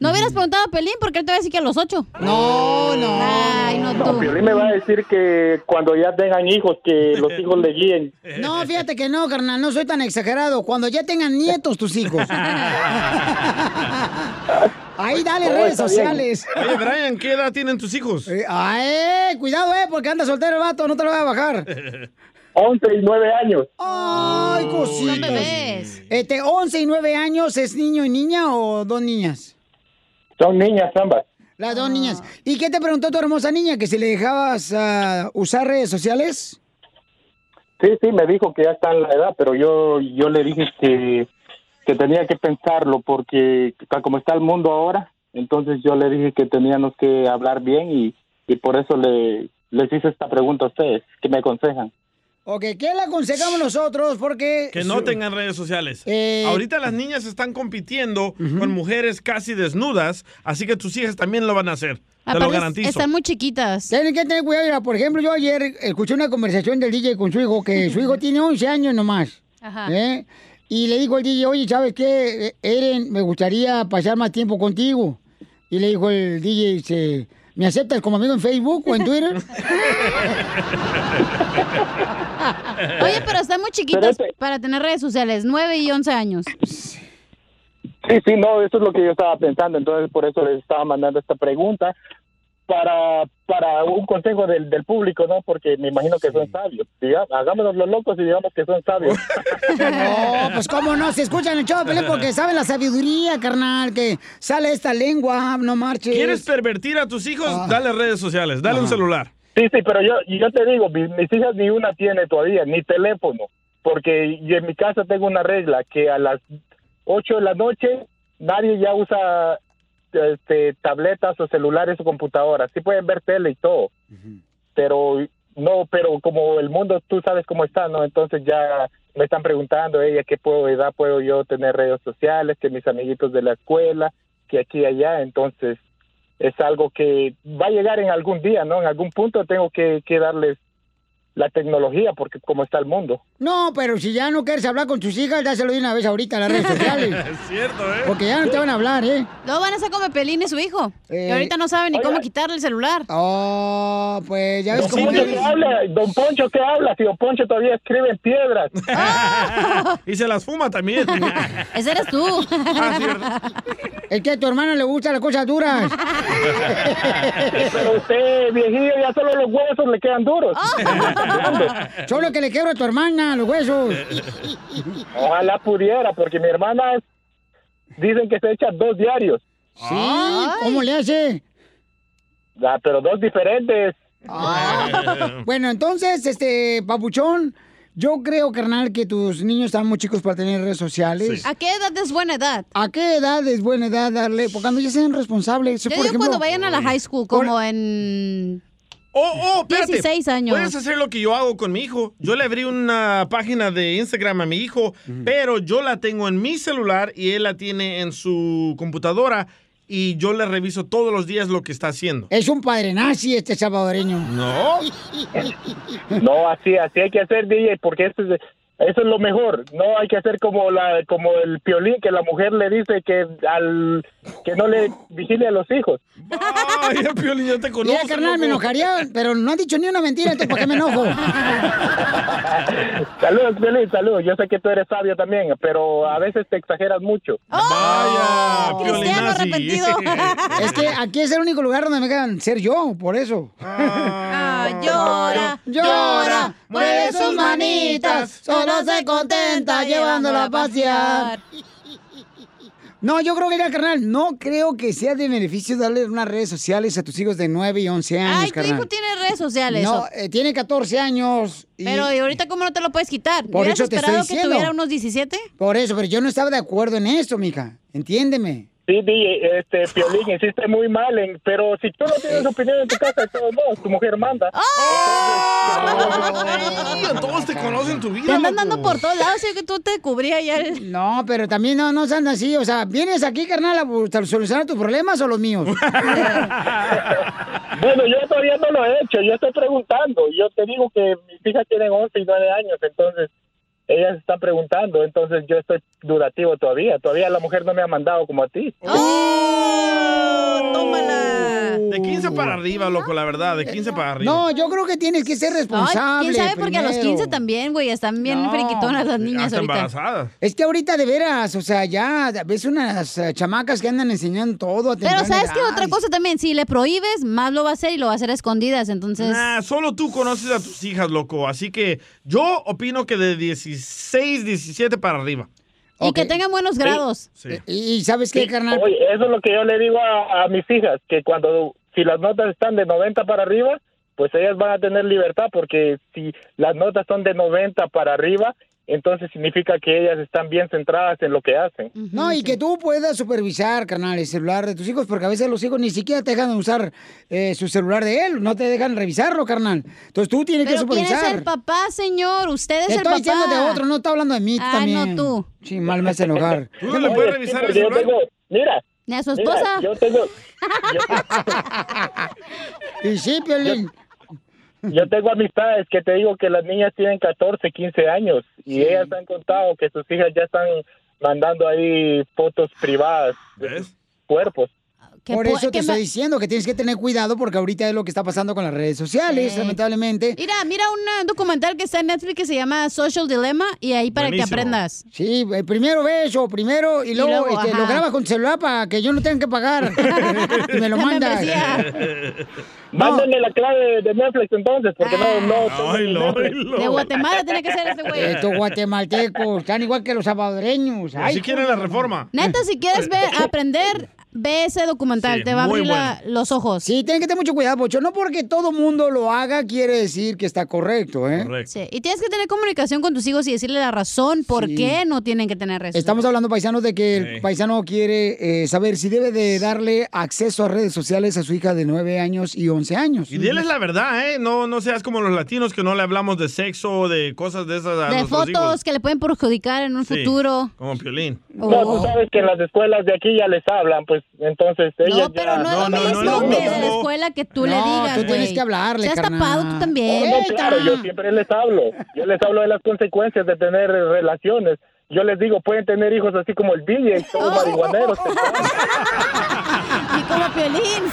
No hubieras preguntado a Pelín porque él te va a decir que a los ocho. No, no. Ay, no No, tú. Piolín me va a decir que cuando ya tengan hijos, que los hijos le guíen. No, fíjate que no, carnal, no soy tan exagerado. Cuando ya tengan nietos tus hijos. Ahí dale Oh, redes bien. sociales. Oye, Brian, ¿qué edad tienen tus hijos? Eh, ay, cuidado, eh, porque anda soltero el vato, no te lo voy a bajar. 11 y 9 años. Ay, cositas. Bebés. Este, 11 y 9 años, ¿es niño y niña o dos niñas? Son niñas ambas. Las dos niñas. ¿Y qué te preguntó tu hermosa niña? ¿Que si le dejabas ah, usar redes sociales? Sí, sí, me dijo que ya está en la edad, pero yo, yo le dije que, que tenía que pensarlo porque tal como está el mundo ahora, entonces yo le dije que teníamos que hablar bien y, y por eso le, les hice esta pregunta a ustedes, que me aconsejan. Ok, ¿qué le aconsejamos nosotros? Porque... Que no tengan redes sociales. Eh, Ahorita las niñas están compitiendo con mujeres casi desnudas, así que tus hijas también lo van a hacer. Te lo garantizo. Están muy chiquitas. Tienen que tener cuidado. Mira, por ejemplo, yo ayer escuché una conversación del DJ con su hijo, que su hijo tiene 11 años nomás. Ajá. ¿eh? Y le dijo el DJ, oye, ¿sabes qué? Eren, me gustaría pasar más tiempo contigo. Y le dijo el DJ, dice, ¿me aceptas como amigo en Facebook o en Twitter? Oye, pero están muy chiquitas para tener redes sociales, 9 y 11 años. Sí, sí, no, eso es lo que yo estaba pensando, entonces por eso les estaba mandando esta pregunta para, para un consejo del, del público, ¿no? Porque me imagino que son sabios. Diga- hagámonos los locos y digamos que son sabios. No, pues cómo no, se escuchan el show porque saben la sabiduría, carnal, que sale esta lengua, no marches. ¿Quieres pervertir a tus hijos? Dale redes sociales, dale un celular. Sí, sí, pero yo, yo te digo, mi- mis hijas ni una tiene todavía, ni teléfono, porque y en mi casa tengo una regla que a las 8 de la noche nadie ya usa este, tabletas o celulares o computadoras. Sí pueden ver tele y todo, pero no, pero como el mundo tú sabes cómo está, ¿no? Entonces ya me están preguntando ella qué puedo edad puedo yo tener redes sociales, que mis amiguitos de la escuela, que aquí y allá, entonces es algo que va a llegar en algún día, ¿no? En algún punto tengo que, que darles la tecnología porque como está el mundo. No, pero si ya no quieres hablar con tus hijas, dáselo de una vez ahorita a las redes sociales. es cierto, ¿eh? Porque ya no te van a hablar, ¿eh? Luego van a ser como Pelín y su hijo. Y ahorita no saben ni cómo quitarle el celular. Oh, pues ya ves Don cómo... Poncho, ¿qué habla? Don Poncho, ¿qué habla? Si Don Poncho todavía escribe en piedras. y se las fuma también. Ese eres tú. Es que a tu hermana le gustan las cosas duras. Pero usted, viejillo, ya solo los huesos le quedan duros. Solo que le quiebro a tu hermana los huesos. Ojalá pudiera, porque mi hermana es- dicen que se echa dos diarios. Sí, ¿cómo le hace? Ah, pero dos diferentes. Bueno, entonces, este, papuchón, yo creo, carnal, que tus niños están muy chicos para tener redes sociales. ¿A qué edad es buena edad? ¿A qué edad es buena edad darle? Porque cuando ya sean responsables. Yo por digo ejemplo, cuando vayan a la high school, como en... Oh, oh, espérate. 16 años. Puedes hacer lo que yo hago con mi hijo. Yo le abrí una página de Instagram a mi hijo, pero yo la tengo en mi celular y él la tiene en su computadora y yo le reviso todos los días lo que está haciendo. Es un padre nazi este salvadoreño. No. No, así, así hay que hacer, DJ, porque eso es, eso es lo mejor. No hay que hacer como la, como el piolín que la mujer le dice que al que no le vigile a los hijos. Ay, el piolín, yo te conozco. Mira, carnal, me enojaría, pero no han dicho ni una mentira, entonces ¿para qué me enojo? Saludos, Piolín, saludos. Yo sé que tú eres sabio también, pero a veces te exageras mucho. Vaya, Cristiano arrepentido. Es que aquí es el único lugar donde me dejan ser yo, por eso. Ah, llora, llora, mueve sus manitas, solo se contenta llevándola a pasear. No, yo creo que ya, carnal, no creo que sea de beneficio darle unas redes sociales a tus hijos de 9 y 11 años, Ay, tu hijo tiene redes sociales. No, eh, tiene 14 años. y- Pero ¿y ahorita cómo no te lo puedes quitar? Por ¿Hubieras eso te estoy esperado que diciendo. tuviera unos 17? Por eso, pero yo no estaba de acuerdo en eso, mija. Entiéndeme. Sí, DJ, este, Piolín, hiciste muy mal, en- pero si tú no tienes opinión en tu casa, de todos modos, tu mujer manda. Ay, todos te conocen tu vida. Te andan dando por todos lados, yo que tú te cubrías ya. No, pero también no, no sean así. O sea, ¿vienes aquí, carnal, a solucionar tus problemas o los míos? Bueno, yo todavía no lo he hecho, yo estoy preguntando. Yo te digo que mis hijas tienen 11 y 9 años, entonces ellas están preguntando, entonces yo estoy dudativo todavía. Todavía la mujer no me ha mandado como a ti. De 15 para arriba, loco, la verdad, de 15 para arriba. No, yo creo que tienes que ser responsable. Ay, ¿quién sabe? Porque a los primero. 15 también, güey, están bien No. friquitonas las niñas Hasta ahorita. embarazadas. Es que ahorita de veras, o sea, ya ves unas eh, chamacas que andan enseñando todo a Pero ¿sabes qué? Otra cosa también, si le prohíbes, más lo va a hacer y lo va a hacer a escondidas, entonces... Nah, solo tú conoces a tus hijas, loco. Así que yo opino que de 16, 17 para arriba. Y que tengan buenos grados. Sí. ¿Y sabes Sí, Oye, eso es lo que yo le digo a, a mis hijas, que cuando, si las notas están de 90 para arriba, pues ellas van a tener libertad, porque si las notas son de 90 para arriba, entonces significa que ellas están bien centradas en lo que hacen. No, y que tú puedas supervisar, carnal, el celular de tus hijos, porque a veces los hijos ni siquiera te dejan usar eh, su celular de él, no te dejan revisarlo, carnal. Entonces tú tienes que Pero ¿quién supervisar. es el papá, señor? Usted es Te el estoy papá. diciendo de otro, no está hablando de mí Ah, también. no tú. Sí, mal me hace enojar. ¿Tú no le puedes revisar el yo celular? tengo- mira, Ni a su mira, esposa. yo tengo, Y sí, Piolín. Yo tengo amistades que te digo que las niñas tienen 14, 15 años y ellas han contado que sus hijas ya están mandando ahí fotos privadas de sus cuerpos. Que Por eso te estoy diciendo que tienes que tener cuidado porque ahorita es lo que está pasando con las redes sociales, Sí. lamentablemente. Mira, mira un uh, documental que está en Netflix que se llama Social Dilemma y ahí para que aprendas. Sí, eh, primero ve eso, primero, y luego, luego, este, lo grabas con tu celular para que yo no tenga que pagar. y me lo mandas. Mándenme la clave de Netflix entonces, porque no, no. tengo Netflix. De Guatemala tiene que ser ese güey. Estos guatemaltecos están igual que los salvadoreños. Así quieren la reforma. Neta, si quieres ver, aprender, ve ese documental. Sí, te va a abrir la- los ojos. Sí, tienen que tener mucho cuidado, Pocho. No porque todo mundo lo haga quiere decir que está correcto, ¿eh? Sí, Y tienes que tener comunicación con tus hijos y decirle la razón por Sí. qué no tienen que tener redes Estamos hablando, paisanos, de que el paisano quiere eh, saber si debe de darle acceso a redes sociales a su hija de 9 años y 11 años. Y diles la verdad, ¿eh? No, no seas como los latinos que no le hablamos de sexo o de cosas de esas a De fotos hijos. que le pueden perjudicar en un Sí, futuro. Como Piolín. No, tú sabes que en las escuelas de aquí ya les hablan, pues entonces ellas No, pero ya... no, es lo mismo de la escuela que tú le No, digas, tú tienes que hablarle, carnal. tapado tú también. No, no, claro, yo siempre les hablo. Yo les hablo de las consecuencias de tener relaciones. Yo les digo, pueden tener hijos así como el DJ, todos marihuaneros. Y como Piolín.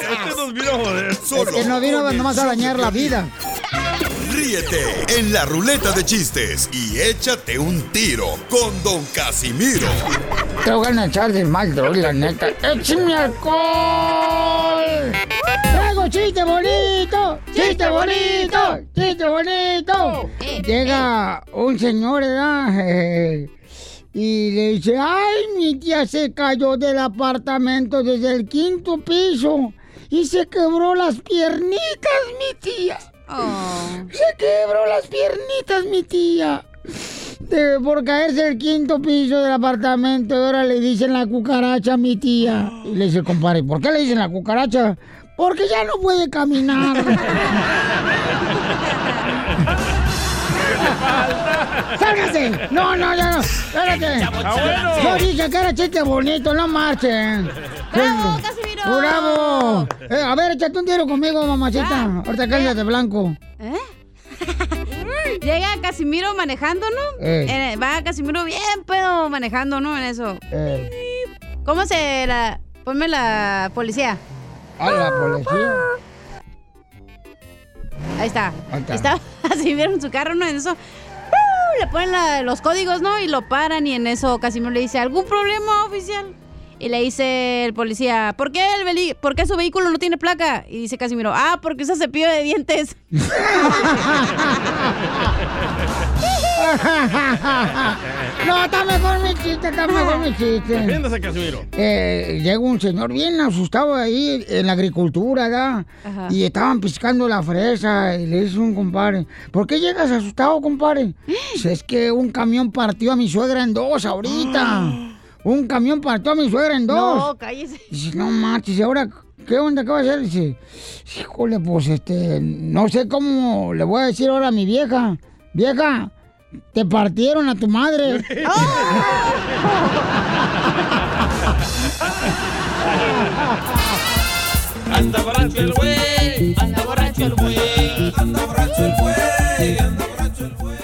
Este nos vino a joder. Es que no vino nomás a dañar la vida. Ríete en la ruleta de chistes y échate un tiro con Don Casimiro. Te voy a echar de mal, droga, la neta. ¡Échame alcohol! ¡Traigo chiste bonito! ¡Chiste bonito! ¡Chiste bonito! Llega un señor, ¿verdad? Eh, y le dice, ¡ay, mi tía se cayó del apartamento desde el quinto piso! Y se quebró las piernitas, mi tía. Se quebró las piernitas, mi tía. De- por caerse el quinto piso del apartamento. Ahora le dicen la cucaracha a mi tía. Y le dice, compadre, ¿por qué le dicen la cucaracha? Porque ya no puede caminar. ¡Sálgase! No, no, ya no. Espérate. Ah. Yo dije que era chiste bonito, no marchen. ¡Bravo, Casimiro! ¡Bravo! Eh, a ver, échate un tiro conmigo, mamacita. Ahorita cállate de blanco. ¿Eh? Llega Casimiro manejando, ¿no? Eh. Eh, va Casimiro bien pedo manejando, ¿no? En eso. Eh, ¿Cómo se la... Ponme la policía. a la policía. Ahí está. Ahí está. Está Casimiro en su carro, ¿no? En eso... Le ponen los códigos, ¿no? Y lo paran y en eso Casimiro le dice, ¿algún problema, oficial? Y le dice el policía, ¿por qué, el veli- ¿por qué su vehículo no tiene placa? Y dice Casimiro, ah, porque usa cepillo de dientes. No, está mejor mi chiste, está mejor mi chiste. Defiéndase, Casimiro. Eh, llega un señor bien asustado ahí en la agricultura, ¿verdad? Ajá. Y estaban piscando la fresa y le dice un compadre, ¿por qué llegas asustado, compadre? Dice, es que un camión partió a mi suegra en dos ahorita. Un camión partió a mi suegra en dos. No, cállese. Dice, no marches, ¿y ahora qué onda? ¿Qué va a hacer? Dice, híjole, pues este, no sé cómo le voy a decir ahora a mi vieja. Vieja, te partieron a tu madre. Anda borracho el güey, anda borracho el güey, anda borracho el güey, anda borracho el güey,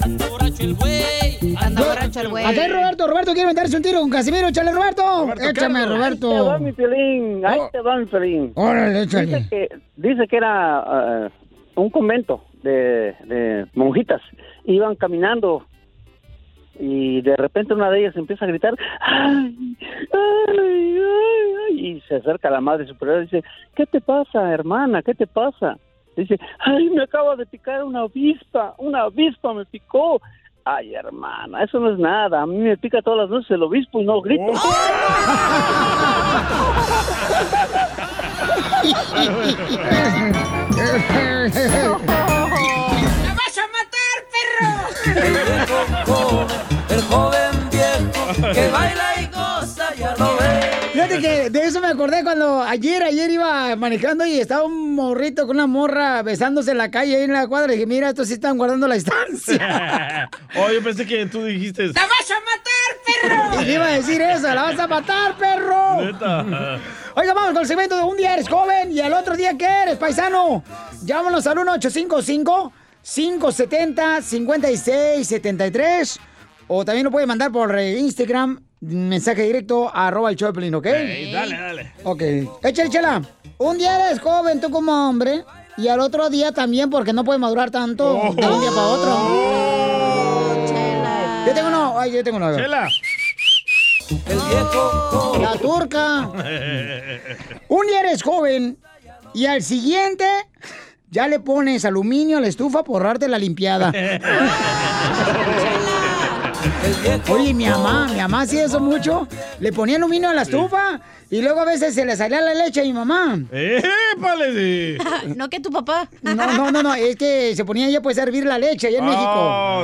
anda borracho el güey, anda borracho el güey. Acá Roberto, Roberto quiere meterse un tiro con Casimiro, échale Roberto. Échame, Roberto. Ahí te va mi Piolín, ahí te va mi Piolín. Órale, échale. Dice que, dice que era ah, un convento de, de monjitas. Iban caminando y de repente una de ellas empieza a gritar ¡Ay! ¡Ay! ¡Ay! ay", y se acerca a la madre superior y dice ¿qué te pasa hermana? ¿qué te pasa? Dice ¡ay! me acaba de picar una avispa una avispa me picó Ay, hermana, eso no es nada. A mí me pica todas las noches el obispo y no grito. El joven viejo que baila y goza, ya lo ves. Fíjate que de eso me acordé cuando ayer, ayer iba manejando y estaba un morrito con una morra besándose en la calle ahí en la cuadra. Y dije, mira, estos sí están guardando la distancia. oh, yo pensé que tú dijiste. ¡La vas a matar, perro! Y iba a decir eso, la vas a matar, perro. Neta. Oiga, vamos con el segmento de un día eres joven y al otro día ¿qué eres, paisano? Llámanos al 1855 570 5673 o también lo puede mandar por eh, Instagram mensaje directo a arroba el show de Piolín, ¿ok? Ey, dale, dale. Ok. Échale, chela. Un día eres joven tú como hombre y al otro día también porque no puedes madurar tanto de un día para otro. Yo tengo uno. Ay, yo tengo uno. Chela. El viejo. La turca. Un día eres joven y al siguiente ya le pones aluminio a la estufa por darte la limpiada. Oye, mi mamá, mi mamá hacía eso mucho. Le ponía aluminio a la estufa y luego a veces se le salía la leche a mi mamá. ¡Épale! no que tu papá. No, no, no, no, es que se ponía ella pues a hervir la leche allá en Oh,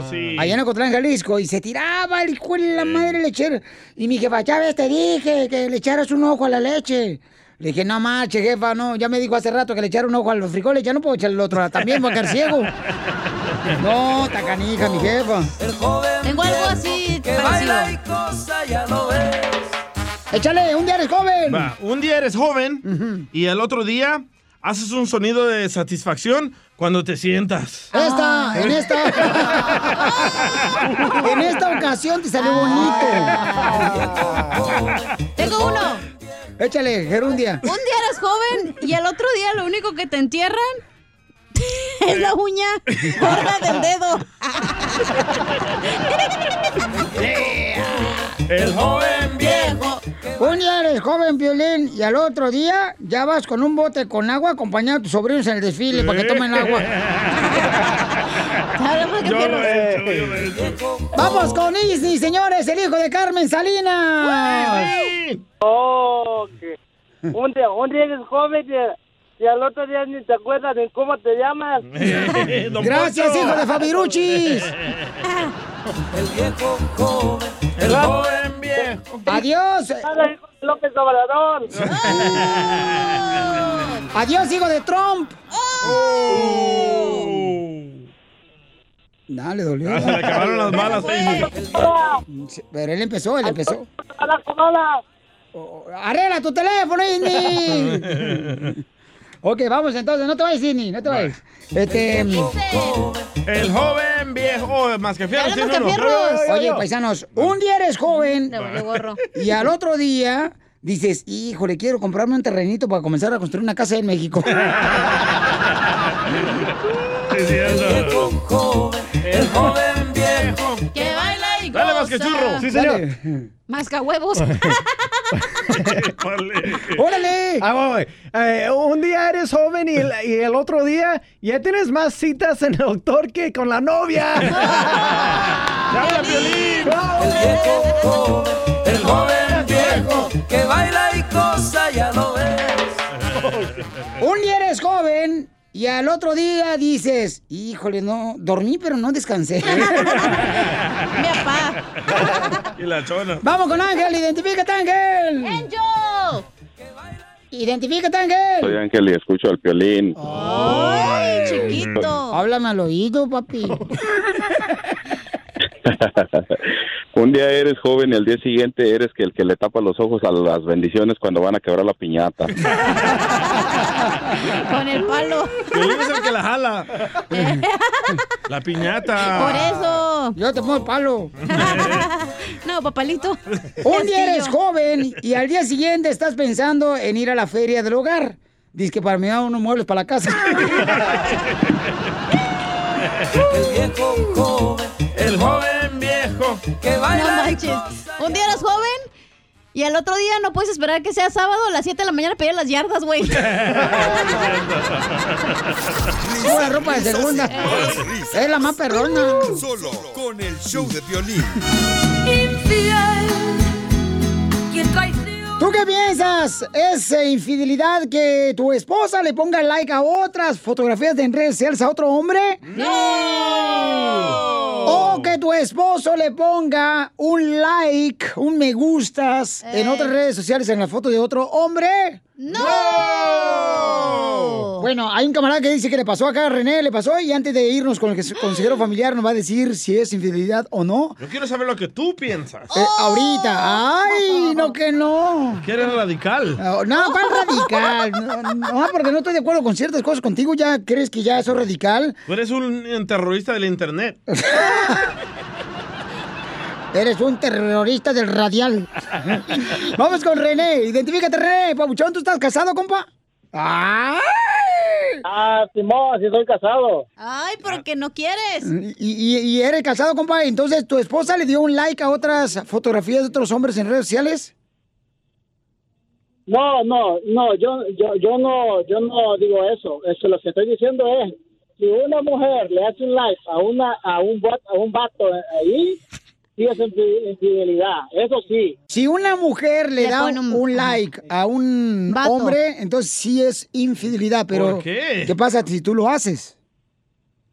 México. sí. Allá en Ocotlán, Jalisco. Y se tiraba el hijo de la madre lechero. Y mi jefa, ya ves, te dije que le echaras un ojo a la leche. Le dije, no marche, jefa, no. Ya me dijo hace rato que le echara un ojo a los frijoles. Ya no puedo echarle el otro también, voy a quedar ciego. No, tacanija, mi jefa. Tengo algo así parecido. Échale, un día eres joven. Va, un día eres joven y el otro día haces un sonido de satisfacción cuando te sientas. Esta, en esta. en esta ocasión te salió bonito. Tengo uno. Échale, Gerundia. Un día eres joven y el otro día lo único que te entierran es la uña gorda del dedo. El joven viejo. Un día eres joven, Violín, y al otro día ya vas con un bote con agua acompañando a tus sobrinos en el desfile para que tomen agua. Yo lo he hecho, yo lo he hecho. Vamos con Isni, señores, el hijo de Carmen Salinas. Oh, que un día, un día eres joven y, al otro día ni te acuerdas de cómo te llamas. Gracias, hijo de Fabiruchis. El viejo joven. El joven viejo. Adiós. López Obrador. Adiós, hijo de Trump. Dale, dolió. Ah, se le acabaron las balas ahí. Pero él empezó, él empezó. ¡Hola, hola! ¡Arregla tu teléfono, Isni! Ok, vamos entonces, no te vayas, Isni, no te vayas. Este... El joven viejo. Oh, más que fierro, tiene uno. Mascafierros. Oye, paisanos, un día eres joven y al otro día dices, híjole, quiero comprarme un terrenito para comenzar a construir una casa en México. El joven viejo. Que churro. Sí, señor. Masca huevos. ¡Órale! Ah, voy. Eh, un día eres joven y el, y el otro día ya tienes más citas en el doctor que con la novia. ¡Habla, Piolín! El viejo. El joven viejo. Que baila y cosa, ya lo ves. Un día eres joven y al otro día dices, híjole, no, dormí pero no descansé. Mi papá. Y la chona. Vamos con Ángel, identifícate, Ángel. Angel. Identifícate, Ángel. Soy Ángel y escucho al violín. Ay, chiquito. Háblame al oído, papi. Un día eres joven y al día siguiente eres que el que le tapa los ojos a las bendiciones cuando van a quebrar la piñata. Con el palo. Es el que la jala. La piñata. Por eso. Yo te pongo el palo. No, papalito. Un día eres joven y al día siguiente estás pensando en ir a la feria del hogar. Dice que para mí da unos muebles para la casa. El viejo joven. El joven Que No baila y manches. Un día eres joven y al otro día no puedes esperar que sea sábado a las 7 de la mañana para ir a las yardas, güey. Buena ropa de segunda. Es la más perrona. Solo con el show de violín. ¿Tú qué piensas? ¿Es eh, infidelidad que tu esposa le ponga like a otras fotografías de en redes sociales a otro hombre? ¡No! O que tu esposo le ponga un like, un me gustas en Eh. otras redes sociales en la foto de otro hombre. ¡No! Bueno, hay un camarada que dice que le pasó acá a René, le pasó y antes de irnos con el consejero familiar nos va a decir si es infidelidad o no. Yo quiero saber lo que tú piensas. Eh, ahorita, ay, no que no. ¿Quieres radical? No, no, ¿cuál radical? No, no, porque no estoy de acuerdo con ciertas cosas contigo, ya crees que ya eso es radical. Tú eres un terrorista del internet. Eres un terrorista del radial. Vamos con René. Identifícate, René. Pabuchón, ¿tú estás casado, compa? ¡Ay! Ah, Simón, sí soy casado. Ay, porque no quieres. Y, y- y eres casado, compa. Entonces, ¿tu esposa le dio un like a otras fotografías de otros hombres en redes sociales? No, no, no, yo, yo, yo no, yo no digo eso. Eso lo que estoy diciendo es, si una mujer le hace un like a una, a un, a un vato ahí, sí es infi- infidelidad. Eso sí. Si una mujer le, Le da un, un- like a un Vato. hombre, entonces sí es infidelidad. Pero, ¿Por qué? pasa si tú lo haces?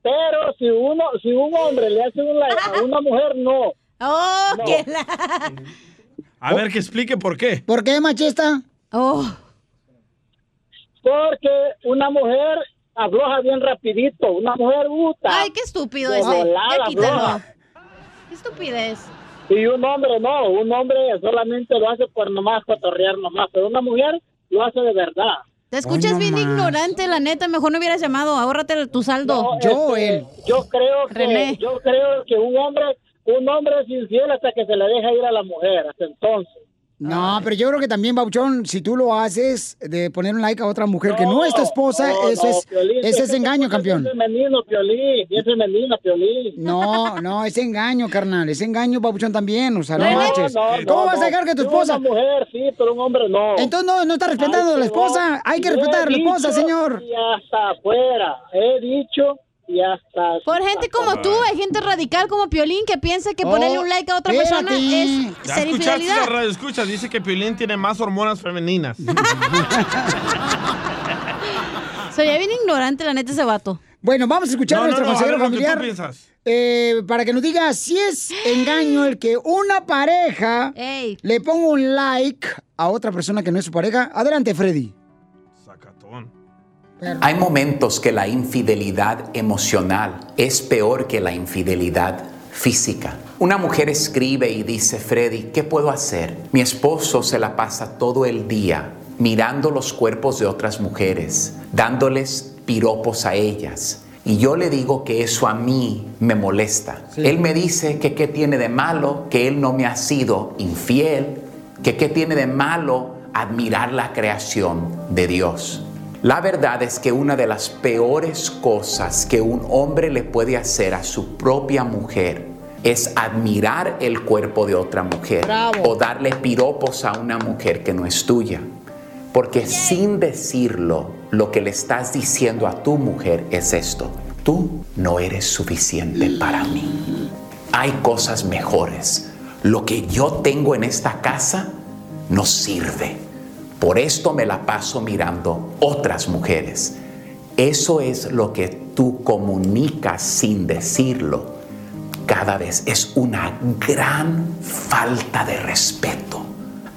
Pero si uno, si un hombre le hace un like a una mujer, no. Oh, No. que la... A ver, que explique por qué. ¿Por qué, machista? Oh. Porque una mujer afloja bien rapidito. Una mujer gusta. Ay, qué estúpido ese. Ya quítalo. Qué estupidez. Y un hombre no, un hombre solamente lo hace por nomás cotorrear nomás, pero una mujer lo hace de verdad. Te escuchas bien ignorante, la neta. Mejor no hubieras llamado. Ahórrate tu saldo. No, este, yo creo que René. yo creo que un hombre un hombre es infiel hasta que se le deja ir a la mujer, hasta entonces. No, pero yo creo que también, Bauchón, si tú lo haces de poner un like a otra mujer que no es tu esposa, No, eso no, es, Piolín, ese es que engaño, es campeón. bien femenino, Piolín, bien femenino, Piolín. No, no, es engaño, carnal, es engaño, Babuchón, también, o sea, no, ¿Cómo vas a dejar que tu esposa... Una mujer, sí, pero un hombre no. Entonces no, no está respetando a la esposa, hay que respetar a la esposa, señor. Y hasta afuera, he dicho y hasta... Por gente como tú, hay gente radical como Piolín que piensa que ponerle un like a otra persona es Ya ser escuchaste infidelidad. la radio, escucha, dice que Piolín tiene más hormonas femeninas. Soy bien ignorante, la neta, ese vato. Bueno, vamos a escuchar No, a no, nuestro no, a consejero ver lo que tú familiar. piensas. eh, para que nos diga si es engaño el que una pareja le ponga un like a otra persona que no es su pareja. Adelante, Freddy. Hay momentos que la infidelidad emocional es peor que la infidelidad física. Una mujer escribe y dice, Freddy, ¿qué puedo hacer? Mi esposo se la pasa todo el día mirando los cuerpos de otras mujeres, dándoles piropos a ellas. Y yo le digo que eso a mí me molesta. Él me dice que qué tiene de malo, que él no me ha sido infiel, que qué tiene de malo admirar la creación de Dios. La verdad es que una de las peores cosas que un hombre le puede hacer a su propia mujer es admirar el cuerpo de otra mujer o darle piropos a una mujer que no es tuya. Porque sin decirlo, lo que le estás diciendo a tu mujer es esto. Tú no eres suficiente para mí. Hay cosas mejores. Lo que yo tengo en esta casa no sirve. Por esto me la paso mirando otras mujeres. Eso es lo que tú comunicas sin decirlo. Cada vez es una gran falta de respeto.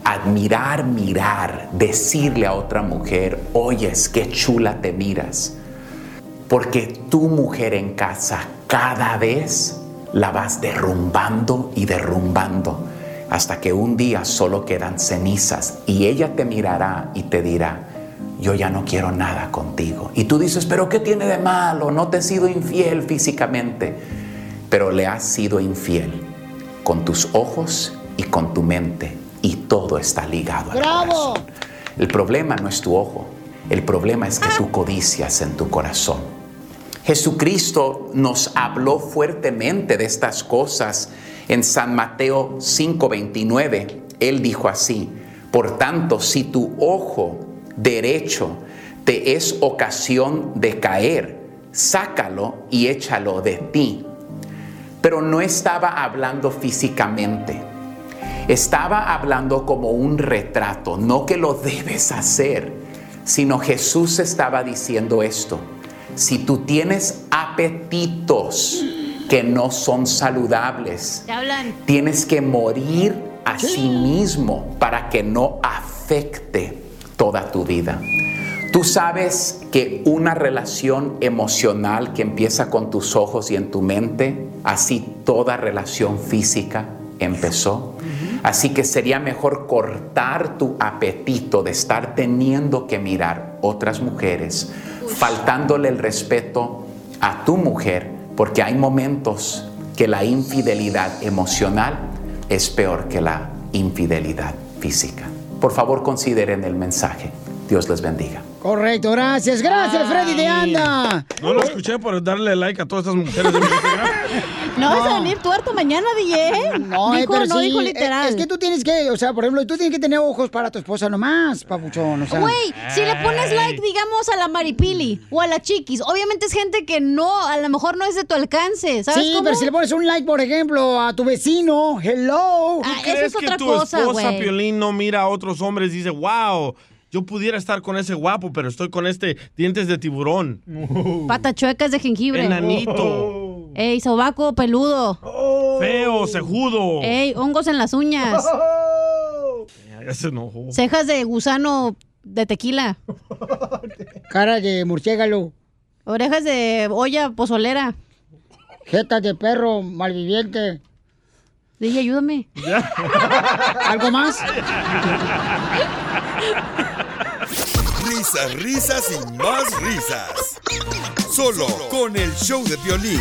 Admirar, mirar, decirle a otra mujer, oyes, qué chula te miras. Porque tu mujer en casa cada vez la vas derrumbando y derrumbando hasta que un día solo quedan cenizas y ella te mirará y te dirá, yo ya no quiero nada contigo. Y tú dices, pero ¿qué tiene de malo? No te he sido infiel físicamente, pero le has sido infiel con tus ojos y con tu mente y todo está ligado al ¡Bravo! el problema no es tu ojo, el problema es que tú codicias en tu corazón. Jesucristo nos habló fuertemente de estas cosas en San Mateo 5:29. Él dijo así, por tanto, si tu ojo derecho te es ocasión de caer, sácalo y échalo de ti. Pero no estaba hablando físicamente. Estaba hablando como un retrato, no que lo debes hacer, sino Jesús estaba diciendo esto. Si tú tienes apetitos que no son saludables, tienes que morir a sí mismo para que no afecte toda tu vida. Tú sabes que una relación emocional que empieza con tus ojos y en tu mente, así toda relación física empezó. Así que sería mejor cortar tu apetito de estar teniendo que mirar otras mujeres, faltándole el respeto a tu mujer, porque hay momentos que la infidelidad emocional es peor que la infidelidad física. Por favor, consideren el mensaje. Dios les bendiga. Correcto, gracias. Gracias, Freddy de Anda. No lo escuché por darle like a todas estas mujeres de mi Instagram. No vas a venir tuerto mañana, DJ. No, eh, dijo, pero no sí, dijo eh, literal. Es que tú tienes que, o sea, por ejemplo, tú tienes que tener ojos para tu esposa nomás, papuchón. O sea. Güey, si le pones like, digamos, a la Maripili o a la Chiquis, obviamente es gente que no, a lo mejor no es de tu alcance, ¿sabes Sí, cómo? pero si le pones un like, por ejemplo, a tu vecino, hello. Ah, ¿Crees que tu esposa Piolín no mira a otros hombres y dice, wow, yo pudiera estar con ese guapo, pero estoy con este dientes de tiburón? Patas chuecas de jengibre. Enanito. Ey, sobaco peludo. Feo, cejudo. Ey, hongos en las uñas. Ya se enojó. Cejas de gusano de tequila. Cara de murciélago. Orejas de olla pozolera. Jeta de perro malviviente. Dije, ayúdame. ¿Algo más? Risas, risas y más risas. Solo con el show de violín.